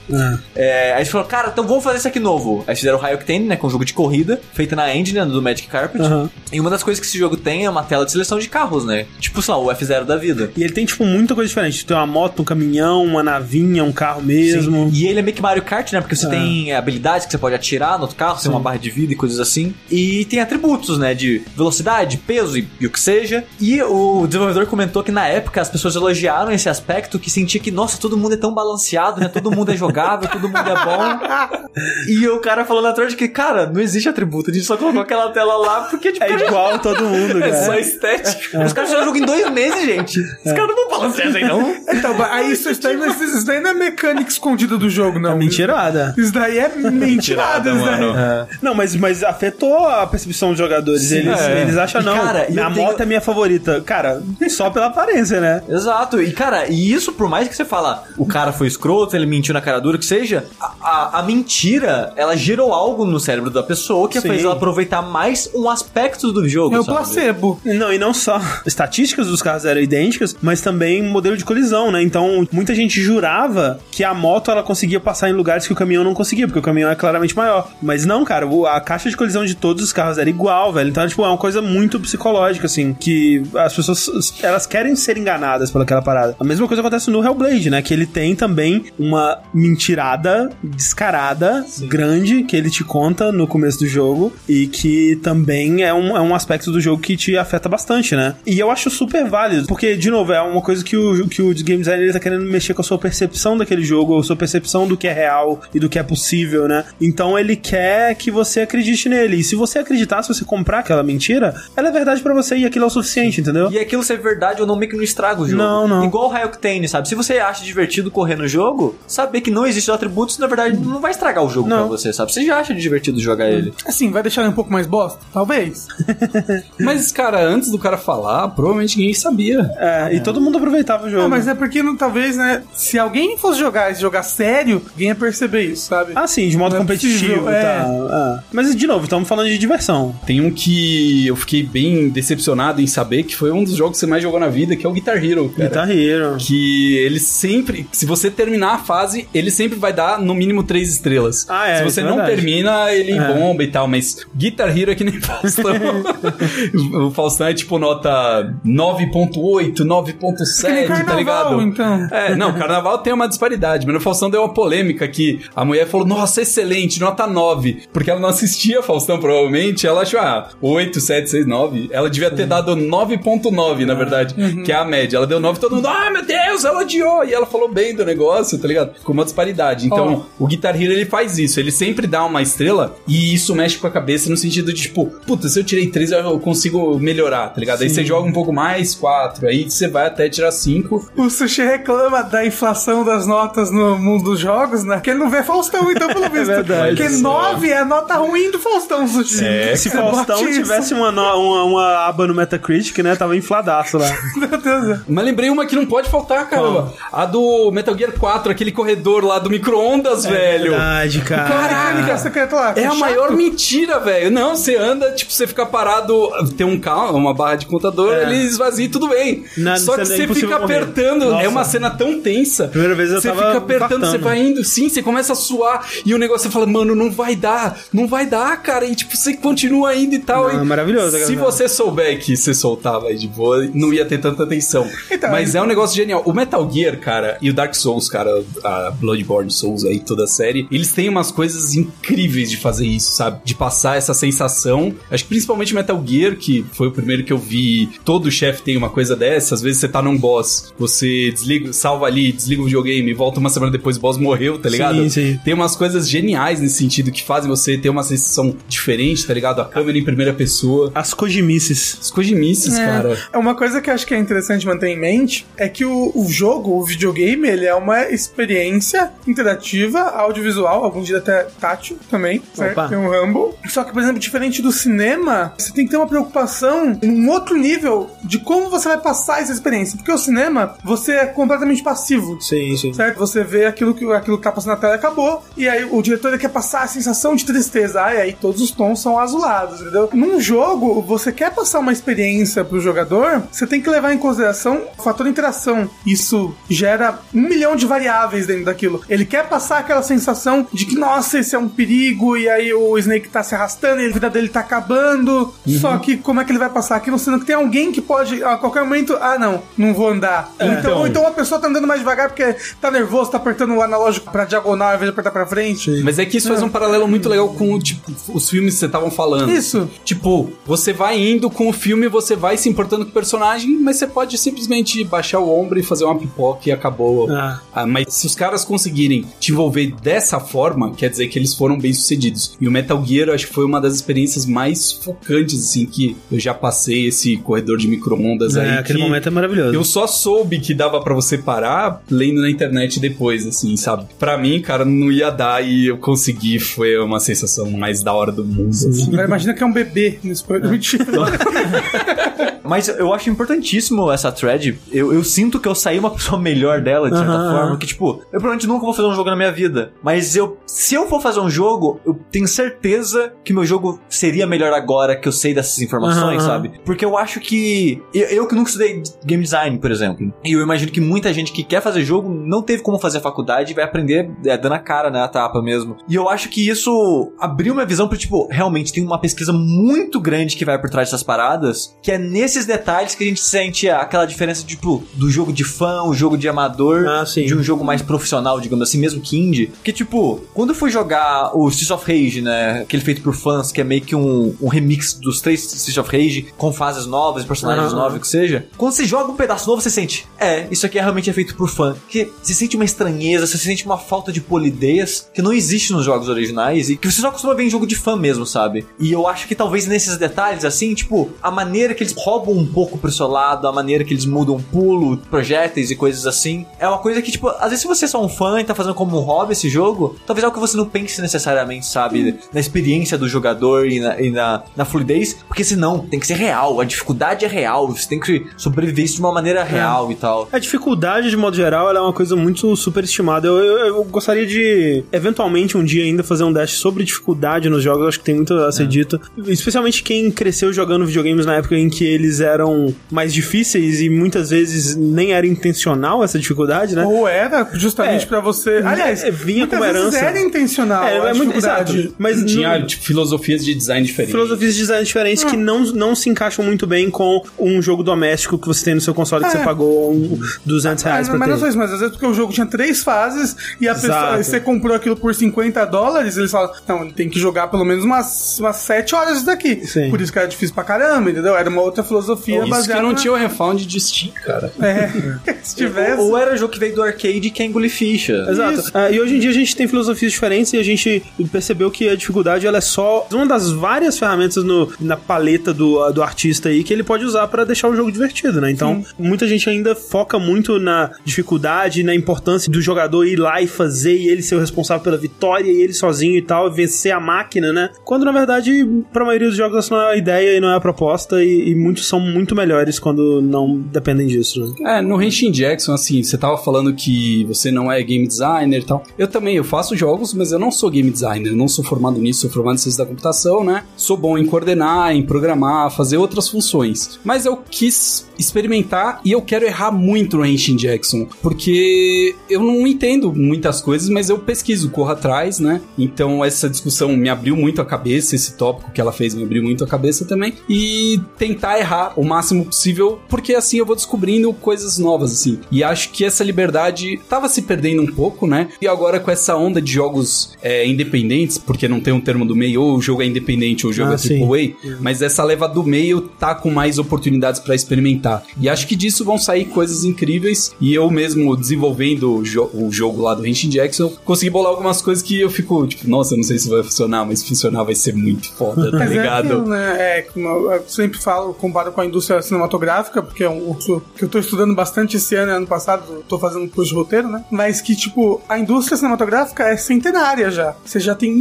É, aí eles falaram, cara, então vamos fazer isso aqui novo. Aí fizeram o High Octane, né, com um jogo de corrida, feito na engine né, do Magic Carpet. Aham. E uma das coisas que esse jogo tem é uma tela de seleção de carros, né? Tipo, sei lá, o F0 da vida. E ele tem, tipo, muita coisa diferente. Tem uma moto, um caminhão, uma navinha, um carro mesmo. Sim. E ele é meio que Mario Kart, né? Porque você É. tem habilidades que você pode atirar no outro carro, tem uma barra de vida e coisas assim. E tem atributos, né? De velocidade, peso e, e o que seja. E o desenvolvedor comentou que na época as pessoas elogiaram esse aspecto que sentia que, nossa, todo mundo é tão balanceado, né? Todo mundo é jogável, todo mundo é bom. E o cara falou na thread que, cara, não existe atributo, a gente só colocou aquela tela lá porque, tipo, É igual todo mundo, cara. é só estética. Os caras fizeram o jogo em dois meses, gente. Os caras não vão balancear assim, não. Então, mas aí isso, isso, daí, não- isso daí não é mecânica escondida do jogo, não. É mentirada. Isso daí é mentirada, isso daí. mano. Não, mas, mas afetou a percepção dos jogadores. eles, é. eles acham, não, cara, a tenho- moto é minha favorita. Cara, só pela aparência, né? Exato. E, cara, e isso, por mais que você fala, o cara foi escroto, ele mentiu na cara dura, que seja, a, a- a mentira, ela gerou algo no cérebro da pessoa que Sim. fez ela aproveitar mais um aspecto do jogo. É o sabe? placebo. Não, e não só estatísticas dos carros eram idênticas, mas também modelo de colisão, né? Então, muita gente jurava que a moto ela conseguia passar em lugares que o caminhão não conseguia, porque o caminhão é claramente maior. Mas não, cara, a caixa de colisão de todos os carros era igual, velho. Então, tipo, é uma coisa muito psicológica, assim, que as pessoas, elas querem ser enganadas pelaquela parada. A mesma coisa acontece no Hellblade, né? Que ele tem também uma mentirada descarada, grande, que ele te conta no começo do jogo e que também é um, é um aspecto do jogo que te afeta bastante, né? E eu acho super válido, porque, de novo, é uma coisa que o, que o game designer ele tá querendo mexer com a sua percepção daquele jogo, a sua percepção do que é real e do que é possível, né? Então ele quer que você acredite nele. E se você acreditar, se você comprar aquela mentira, ela é verdade pra você e aquilo é o suficiente, entendeu? E aquilo ser verdade ou não meio que não estraga o jogo. Não, não. Igual o High Octane, sabe? Se você acha divertido correr no jogo, saber que não existem atributos, na verdade, não vai estragar o jogo Não. pra você, sabe? Você já acha divertido jogar ele. Assim, vai deixar ele um pouco mais bosta? Talvez. Mas, cara, antes do cara falar, provavelmente ninguém sabia. É, e todo mundo aproveitava o jogo. Ah, mas é porque não, talvez, né? Se alguém fosse jogar e jogar sério, alguém ia perceber isso, sabe? Ah, sim, de modo é competitivo possível, e é. tal. Ah. Mas, de novo, estamos falando de diversão. Tem um que eu fiquei bem decepcionado em saber que foi um dos jogos que você mais jogou na vida, que é o Guitar Hero, cara. Guitar Hero. Que ele sempre, se você terminar a fase, ele sempre vai dar no mínimo três estrelas. Ah, é, Se você é não verdade. termina, ele É. bomba e tal, mas Guitar Hero é que nem Faustão. o Faustão é tipo nota 9.8, Que nem 9.7, tá carnaval, ligado? então. É, não, carnaval tem uma disparidade, mas no Faustão deu uma polêmica que a mulher falou, nossa, excelente, nota 9. Porque ela não assistia Faustão, provavelmente. Ela achou, ah, 8, 7, 6, 9. Ela devia ter dado 9.9, na verdade, que é a média. Ela deu 9 e todo mundo, ah, meu Deus, ela odiou. E ela falou bem do negócio, tá ligado? Ficou uma disparidade. Então, o Guitar Hero, ele faz isso. Ele sempre dá uma estrela e isso mexe com a cabeça no sentido de, tipo, puta, se eu tirei 3, eu consigo melhorar, tá ligado? Aí você joga um pouco mais, 4. Aí você vai até tirar 5. O Sushi reclama da inflação das notas no mundo dos jogos, né? Porque ele não vê Faustão, então, pelo visto. verdade. Porque 9 é a nota ruim do Faustão, Sushi. É, Se Você Faustão tivesse uma, uma, uma aba no Metacritic, né? Tava infladaço lá. Meu Deus. Mas lembrei uma que não pode faltar, caramba. A do Metal Gear 4, aquele corredor lá do micro-ondas, velho. Verdade, cara. Caralho, que é o secreto lá. É a chato. maior mentira, velho. Não, você anda, tipo, você fica parado, tem um carro, uma barra de contador, É. ele esvazia e tudo bem. Na- Só que é você fica morrer. apertando, Nossa. é uma cena tão tensa. Primeira vez eu Você tava fica apertando, infartando. você vai indo, sim, você começa a suar e o negócio você fala, mano, não vai dar, não vai dar, cara. E tipo, você continua indo e tal. Não, e é maravilhoso, Se cara. você souber que você soltava aí de boa, não ia ter tanta atenção. Então, Mas é um negócio genial. O Metal Gear, cara, e o Dark Souls, cara, a Bloodborne Souls aí, toda a série, eles têm umas coisas incríveis de fazer isso, sabe? De passar essa sensação. Acho que principalmente Metal Gear, que foi o primeiro que eu vi. Todo chefe tem uma coisa dessa. Às vezes você tá num boss, você desliga, salva ali, desliga o videogame, volta uma semana depois, o boss morreu, tá ligado? Sim, sim. Tem umas coisas coisas geniais nesse sentido, que fazem você ter uma sensação diferente, tá ligado? A câmera em primeira pessoa. As Kojimices. As Kojimices, É. cara. É uma coisa que eu acho que é interessante manter em mente é que o, o jogo, o videogame, ele é uma experiência interativa, audiovisual, alguns dias até tátil também, certo? Opa. Tem um Rumble. Só que, por exemplo, diferente do cinema, você tem que ter uma preocupação em um outro nível de como você vai passar essa experiência. Porque o cinema, você é completamente passivo. Sim, sim. Certo? Você vê aquilo que, aquilo que tá passando na tela e acabou. E aí o diretor quer passar a sensação de tristeza. Ah, e aí todos os tons são azulados, entendeu? Num jogo, você quer passar uma experiência pro jogador, você tem que levar em consideração o fator interação. Isso gera um milhão de variáveis dentro daquilo. Ele quer passar aquela sensação de que, nossa, esse é um perigo, e aí o Snake tá se arrastando e a vida dele tá acabando. Só que como é que ele vai passar aquilo, sendo que tem alguém que pode, a qualquer momento, ah, não, não vou andar. Então, ou então a pessoa tá andando mais devagar porque tá nervoso, tá apertando o analógico pra diagonal ao invés de apertar pra frente. Mas é que isso faz um paralelo muito legal com tipo, os filmes que você estavam falando. Isso. Tipo, você vai indo com o filme, você vai se importando com o personagem, mas você pode simplesmente baixar o ombro e fazer uma pipoca e acabou. Ah. Ah, mas se os caras conseguirem te envolver dessa forma, quer dizer que eles foram bem sucedidos. E o Metal Gear, acho que foi uma das experiências mais focantes, assim, que eu já passei esse corredor de micro-ondas aí. É, aquele que momento é maravilhoso. Eu só soube que dava pra você parar lendo na internet depois, assim, sabe? Pra mim, cara, não ia dar e eu consegui. Foi uma sensação mais da hora do mundo. assim. Imagina que é um bebê nesse Mentira. Mas eu acho importantíssimo essa thread. Eu, eu sinto que eu saí uma pessoa melhor dela, de certa Aham, forma. Que, tipo, eu provavelmente nunca vou fazer um jogo na minha vida. Mas eu, se eu for fazer um jogo, eu tenho certeza que meu jogo seria melhor agora que eu sei dessas informações, aham. sabe? Porque eu acho que. Eu, eu que nunca estudei game design, por exemplo. E eu imagino que muita gente que quer fazer jogo não teve como fazer a faculdade e vai aprender é, dando a cara, né? A tapa mesmo. E eu acho que isso abriu minha visão pra, tipo, realmente tem uma pesquisa muito grande que vai por trás dessas paradas, que é nesses detalhes que a gente sente aquela diferença, tipo, do jogo de fã, o jogo de amador, Ah, de um jogo mais profissional, digamos assim, mesmo que indie. Porque, tipo, quando eu fui jogar o Streets of Rage, né, aquele feito por fãs, que é meio que um, um remix dos três Streets of Rage, com fases novas, personagens Aham. novos, o que seja, quando você joga um pedaço novo, você sente, é, isso aqui é realmente é feito por fã. Porque você sente uma estranheza, você sente uma falta de polidez que não existe nos jogos originais e que você só costuma ver em jogo de fã mesmo, sabe? E eu acho que talvez nesses detalhes, assim, tipo, a maneira que eles roubam um pouco pro seu lado, a maneira que eles mudam pulo, projéteis e coisas assim, é uma coisa que, tipo, às vezes se você é só um fã e tá fazendo como um hobby esse jogo, talvez é algo que você não pense necessariamente, sabe? Na experiência do jogador e na, e na, na fluidez, porque senão tem que ser real, a dificuldade é real, você tem que sobreviver isso de uma maneira real e tal. A dificuldade, de modo geral, ela é uma coisa muito superestimada. Eu, eu, eu gostaria de, eventualmente, um dia ainda fazer um dash sobre dificuldade nos jogos. Eu acho que tem muito a ser dito. Especialmente quem cresceu jogando videogames na época em que eles eram mais difíceis e muitas vezes nem era intencional essa dificuldade, né? Ou era justamente É. pra você. Aliás, É, vinha muitas como vezes herança. era intencional. É, a é muito exato. Mas Tinha não- tipo, filosofias de design diferentes. filosofias de design diferentes que não, não se encaixam muito bem com um jogo doméstico que você tem no seu console que É. você pagou um 200 reais Mas, pra mas ter. não isso, mas às vezes porque o jogo tinha três fases e a pessoa, você comprou aquilo por 50 dólares, eles falam, não, ele tem que jogar pelo menos umas, umas 7 horas isso daqui. Sim. Por isso que era difícil pra caramba, entendeu? Era uma outra filosofia Isso que baseada não na- tinha o refound de Steam, cara. É, se tivesse... Ou, ou era jogo que veio do arcade e quer engolir ficha. Exato. Isso. Ah, e hoje em dia a gente tem filosofias diferentes e a gente percebeu que a dificuldade ela é só uma das várias ferramentas no, na paleta do, do artista aí que ele pode usar pra deixar o jogo divertido, né? Então, muita gente ainda foca muito na dificuldade, na importância do jogador ir lá e fazer e ele ser o responsável pela vitória e ele sozinho e tal, vencer a máquina, né? Quando na verdade, pra maioria dos jogos essa não é a ideia e não é a proposta e, e muitos são muito melhores quando não dependem disso, né? É, no Henshin Jackson, assim, você tava falando que você não é game designer e tal. Eu também, eu faço jogos, mas eu não sou game designer, não sou formado nisso, sou formado em ciência da computação, né? Sou bom em coordenar, em programar, fazer outras funções. Mas eu quis experimentar e eu quero errar muito no Henshin Jackson, porque eu não entendo muitas coisas, mas eu pesquiso, corro atrás, né? Então essa discussão me abriu muito a cabeça, esse tópico que ela fez me abriu muito a cabeça também. E tentar errar o máximo possível, porque assim eu vou descobrindo coisas novas, assim. E acho que essa liberdade tava se perdendo um pouco, né? E agora com essa onda de jogos é, independentes, porque não tem um termo do meio, ou o jogo é independente ou o jogo Ah, é sim. AAA, mas essa leva do meio tá com mais oportunidades pra experimentar. E acho que disso vão sair coisas incríveis. E eu mesmo desenvolvendo o, jo- o jogo lá do Henshin Jackson, consegui bolar algumas coisas que eu fico, tipo, nossa, eu não sei se vai funcionar, mas se funcionar vai ser muito foda, tá Mas é ligado? aquilo, né? É, como eu sempre falo, comparo com a indústria cinematográfica, porque é um outro que eu tô estudando bastante esse ano e ano passado, tô fazendo um curso de roteiro, né? Mas que, tipo, a indústria cinematográfica é centenária já. Você já tem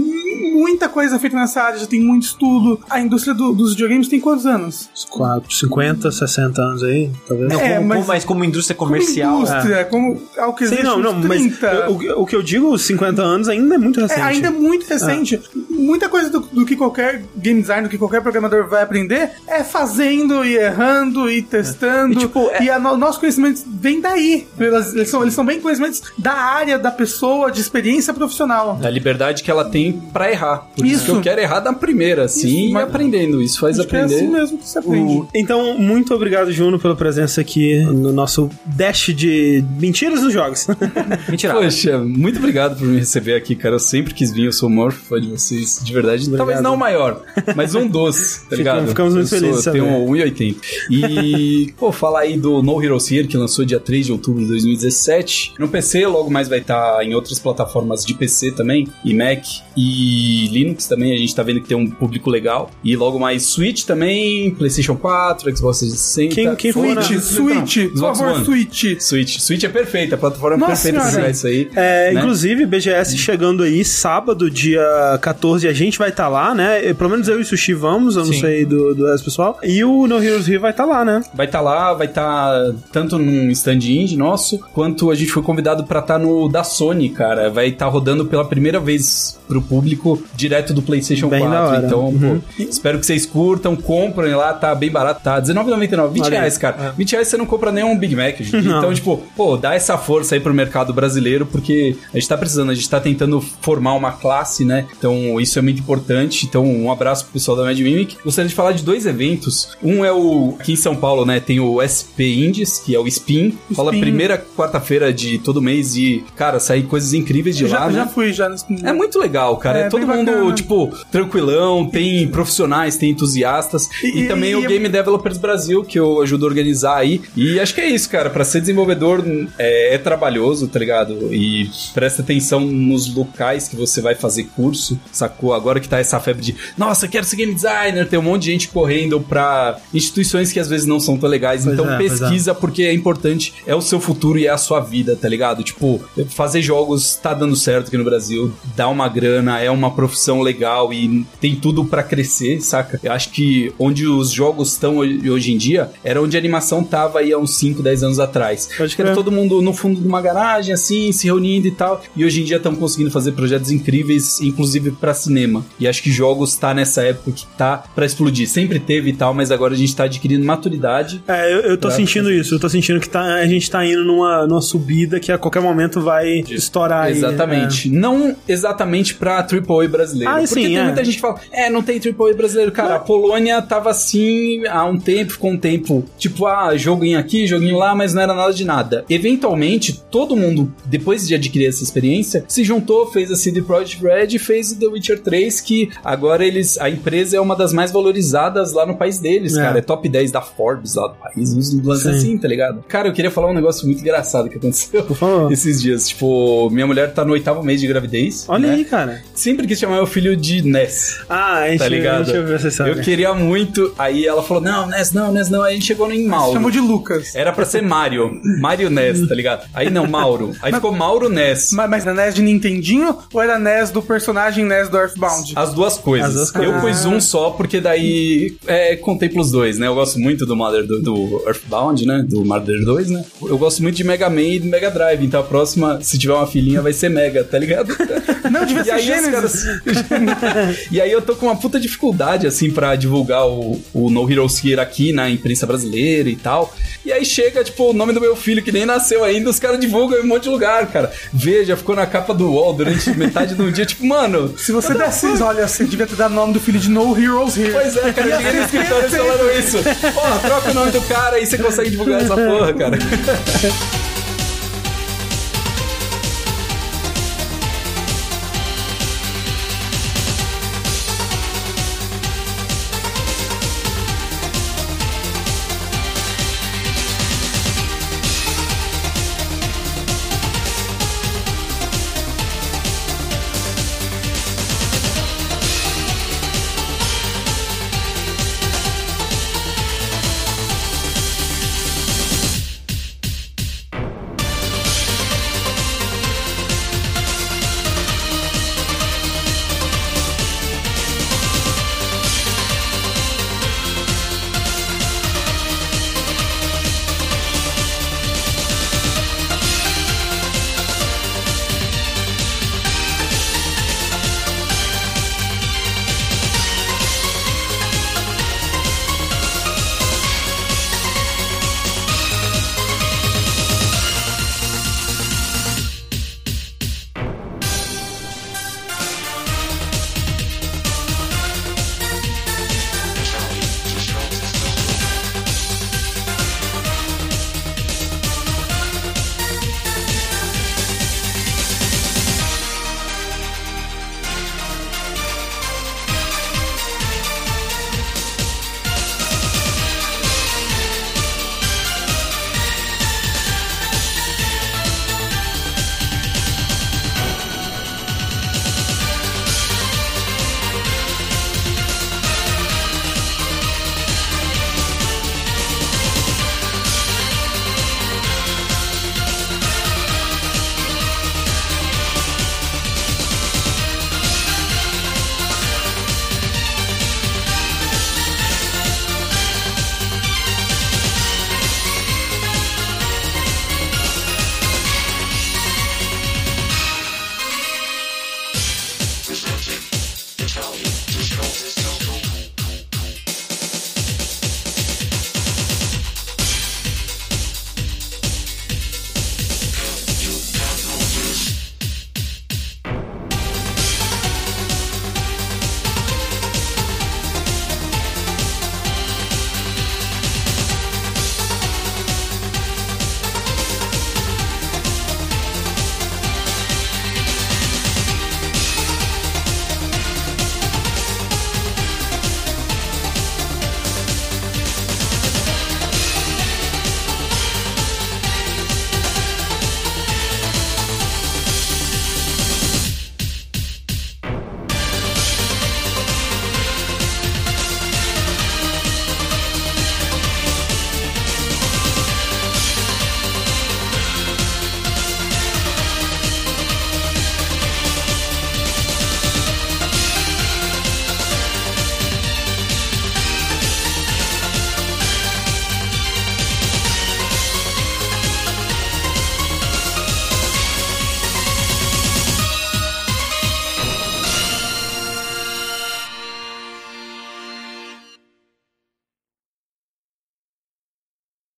muita coisa feita nessa área, já tem muito estudo. A indústria do- dos videogames tem quantos anos? Uns quatro, 50, 60 anos aí, talvez. Não, É, como, mas- como- mas como indústria comercial. Como indústria, como algo que Sim, não, não, uns mas 30. eu- o, o que eu digo, os 50 anos ainda é muito É, recente. ainda é muito recente. Muita coisa do, do que qualquer game designer, do que qualquer programador vai aprender é fazendo e errando e testando. E, tipo, é- E a no- nosso conhecimento vem daí. Eles são, eles são bem conhecimentos da área da pessoa, de experiência profissional. Da liberdade que ela tem pra errar. Por isso, Isso. que eu quero errar da primeira, assim, Isso, e mas- aprendendo. Isso faz Acho que é aprender. assim mesmo que se aprende. O- Então, muito obrigado, Juno, pela presença aqui no nosso dash de mentiras nos jogos. Mentira. Poxa, muito obrigado por me receber aqui, cara. Eu sempre quis vir, eu sou o maior fã de vocês, de verdade. Talvez não o maior, mas um dos, tá ligado? ficamos muito Eu sou- felizes de Eu tenho saber. 1,80. E, pô, falar aí do No Heroes Here, que lançou dia 3 de outubro de 2017. No PC, logo mais vai estar em outras plataformas de PC também, e Mac, e Linux também. A gente tá vendo que tem um público legal. E logo mais Switch também, PlayStation 4, Xbox 360. Quem- quem for na- Switch, por favor. Switch. Switch. Switch é perfeita, a plataforma é Nossa perfeita pra isso aí. É, né? Inclusive, BGS chegando aí, sábado, dia 14, a gente vai estar lá, né? Pelo menos eu e o Sushi vamos, eu não Sim. sei do, do resto pessoal. E o No Heroes Here vai estar lá, né? Vai estar lá, vai estar tanto num stand indie nosso, quanto a gente foi convidado pra estar no da Sony, cara. Vai estar rodando pela primeira vez pro público direto do PlayStation Bem 4. da hora. Então, Uhum. pô, espero que vocês curtam, comprem lá, tá bem barato, tá R$19,99, 20 Olha aí. Reais, cara. 20 reais você não compra nem um Big Mac. Então, tipo, pô, dá essa força aí pro mercado brasileiro, porque a gente tá precisando, a gente tá tentando formar uma classe, né? Então, isso é muito importante. Então, um abraço pro pessoal da Mad Mimic. Gostaria de falar de dois eventos. Um é o aqui em São Paulo, né? Tem o SP Indies, que é o Spin. Fala Spin. primeira quarta-feira de todo mês e, cara, sair coisas incríveis de Eu lá, já, né? já fui já nesse. É muito legal, cara. É, É, todo mundo, bacana. tipo, tranquilão, tem profissionais, tem entusiastas. E, E- também e- o Game Developers Brasil, que eu ajudo a organizar aí. E acho que é isso, cara. Pra ser desenvolvedor é, é trabalhoso, tá ligado? E presta atenção nos locais que você vai fazer curso, sacou? Agora que tá essa febre de, nossa, quero ser game designer, tem um monte de gente correndo pra instituições que às vezes não são tão legais. Pois então é, é. pesquisa porque é importante, é o seu futuro e é a sua vida, tá ligado? Tipo, fazer jogos tá dando certo aqui no Brasil, dá uma grana, é uma profissão legal e tem tudo pra crescer, saca? Eu acho que onde os jogos estão ho- hoje em dia era onde a animação tava aí há uns 5, 10 anos atrás. Pode que era crer. todo mundo no fundo de uma garagem, assim, se reunindo e tal. E hoje em dia estão conseguindo fazer projetos incríveis, inclusive pra cinema. E acho que jogos tá nessa época que tá pra explodir. Sempre teve e tal, mas agora a gente tá adquirindo maturidade É, eu, eu tô sentindo fazer isso. Eu tô sentindo que tá, a gente tá indo numa, numa subida que a qualquer momento vai estourar aí. Exatamente. Não exatamente pra AAA brasileiro. Ah, porque sim, tem é. muita gente que fala, é, não tem AAA brasileiro. Cara, a Polônia tava assim há um tempo, ficou um tempo, tipo, ah, joguinho aqui, joguinho lá, mas não era nada de nada. Eventualmente, todo mundo, depois de adquirir essa experiência, se juntou, fez a CD Projekt Red e fez o The Witcher 3, que agora eles, a empresa é uma das mais valorizadas lá no país deles, É. cara. É top 10 da Forbes lá do país, uns lances Sim. assim, tá ligado? Cara, eu queria falar um negócio muito engraçado que aconteceu esses dias. Tipo, minha mulher tá no oitavo mês de gravidez. Olha né? aí, cara. Sempre quis chamar meu filho de Ness. Ah, a gente, Tá ligado? Se você sabe. Eu queria muito. Aí ela falou: Não, Ness, não, Ness, não. Aí a gente chegou em Mauro. Chamou de Lucas. Era pra ser Mario. Mario Ness, tá ligado? Aí não, Mauro. Aí ficou Mauro Ness. Mas, mas era NES de Nintendinho ou era NES do personagem NES do Earthbound? As duas coisas. As duas coisas. Eu pus um só, porque daí é, contempla os dois, né? Eu gosto muito do Mother do, do Earthbound, né? Do Mother 2, né? Eu gosto muito de Mega Man e do Mega Drive. Então a próxima, se tiver uma filhinha, vai ser Mega, tá ligado? Não, devia ser Genesis. caras e aí eu tô com uma puta dificuldade, assim, pra divulgar o, o No Heroes Here aqui na imprensa brasileira e tal. E aí chega, tipo, o nome do meu filho que nem nasceu ainda, os caras divulgam em um monte de lugar, cara. Veja, ficou na capa do UOL durante metade do dia, tipo, mano. Se você desse, olha, você devia ter dado o nome do filho de No Heroes Here. Pois é, cara, eu cheguei no escritório falando isso. Porra, troca o nome do cara e você consegue divulgar essa porra, cara.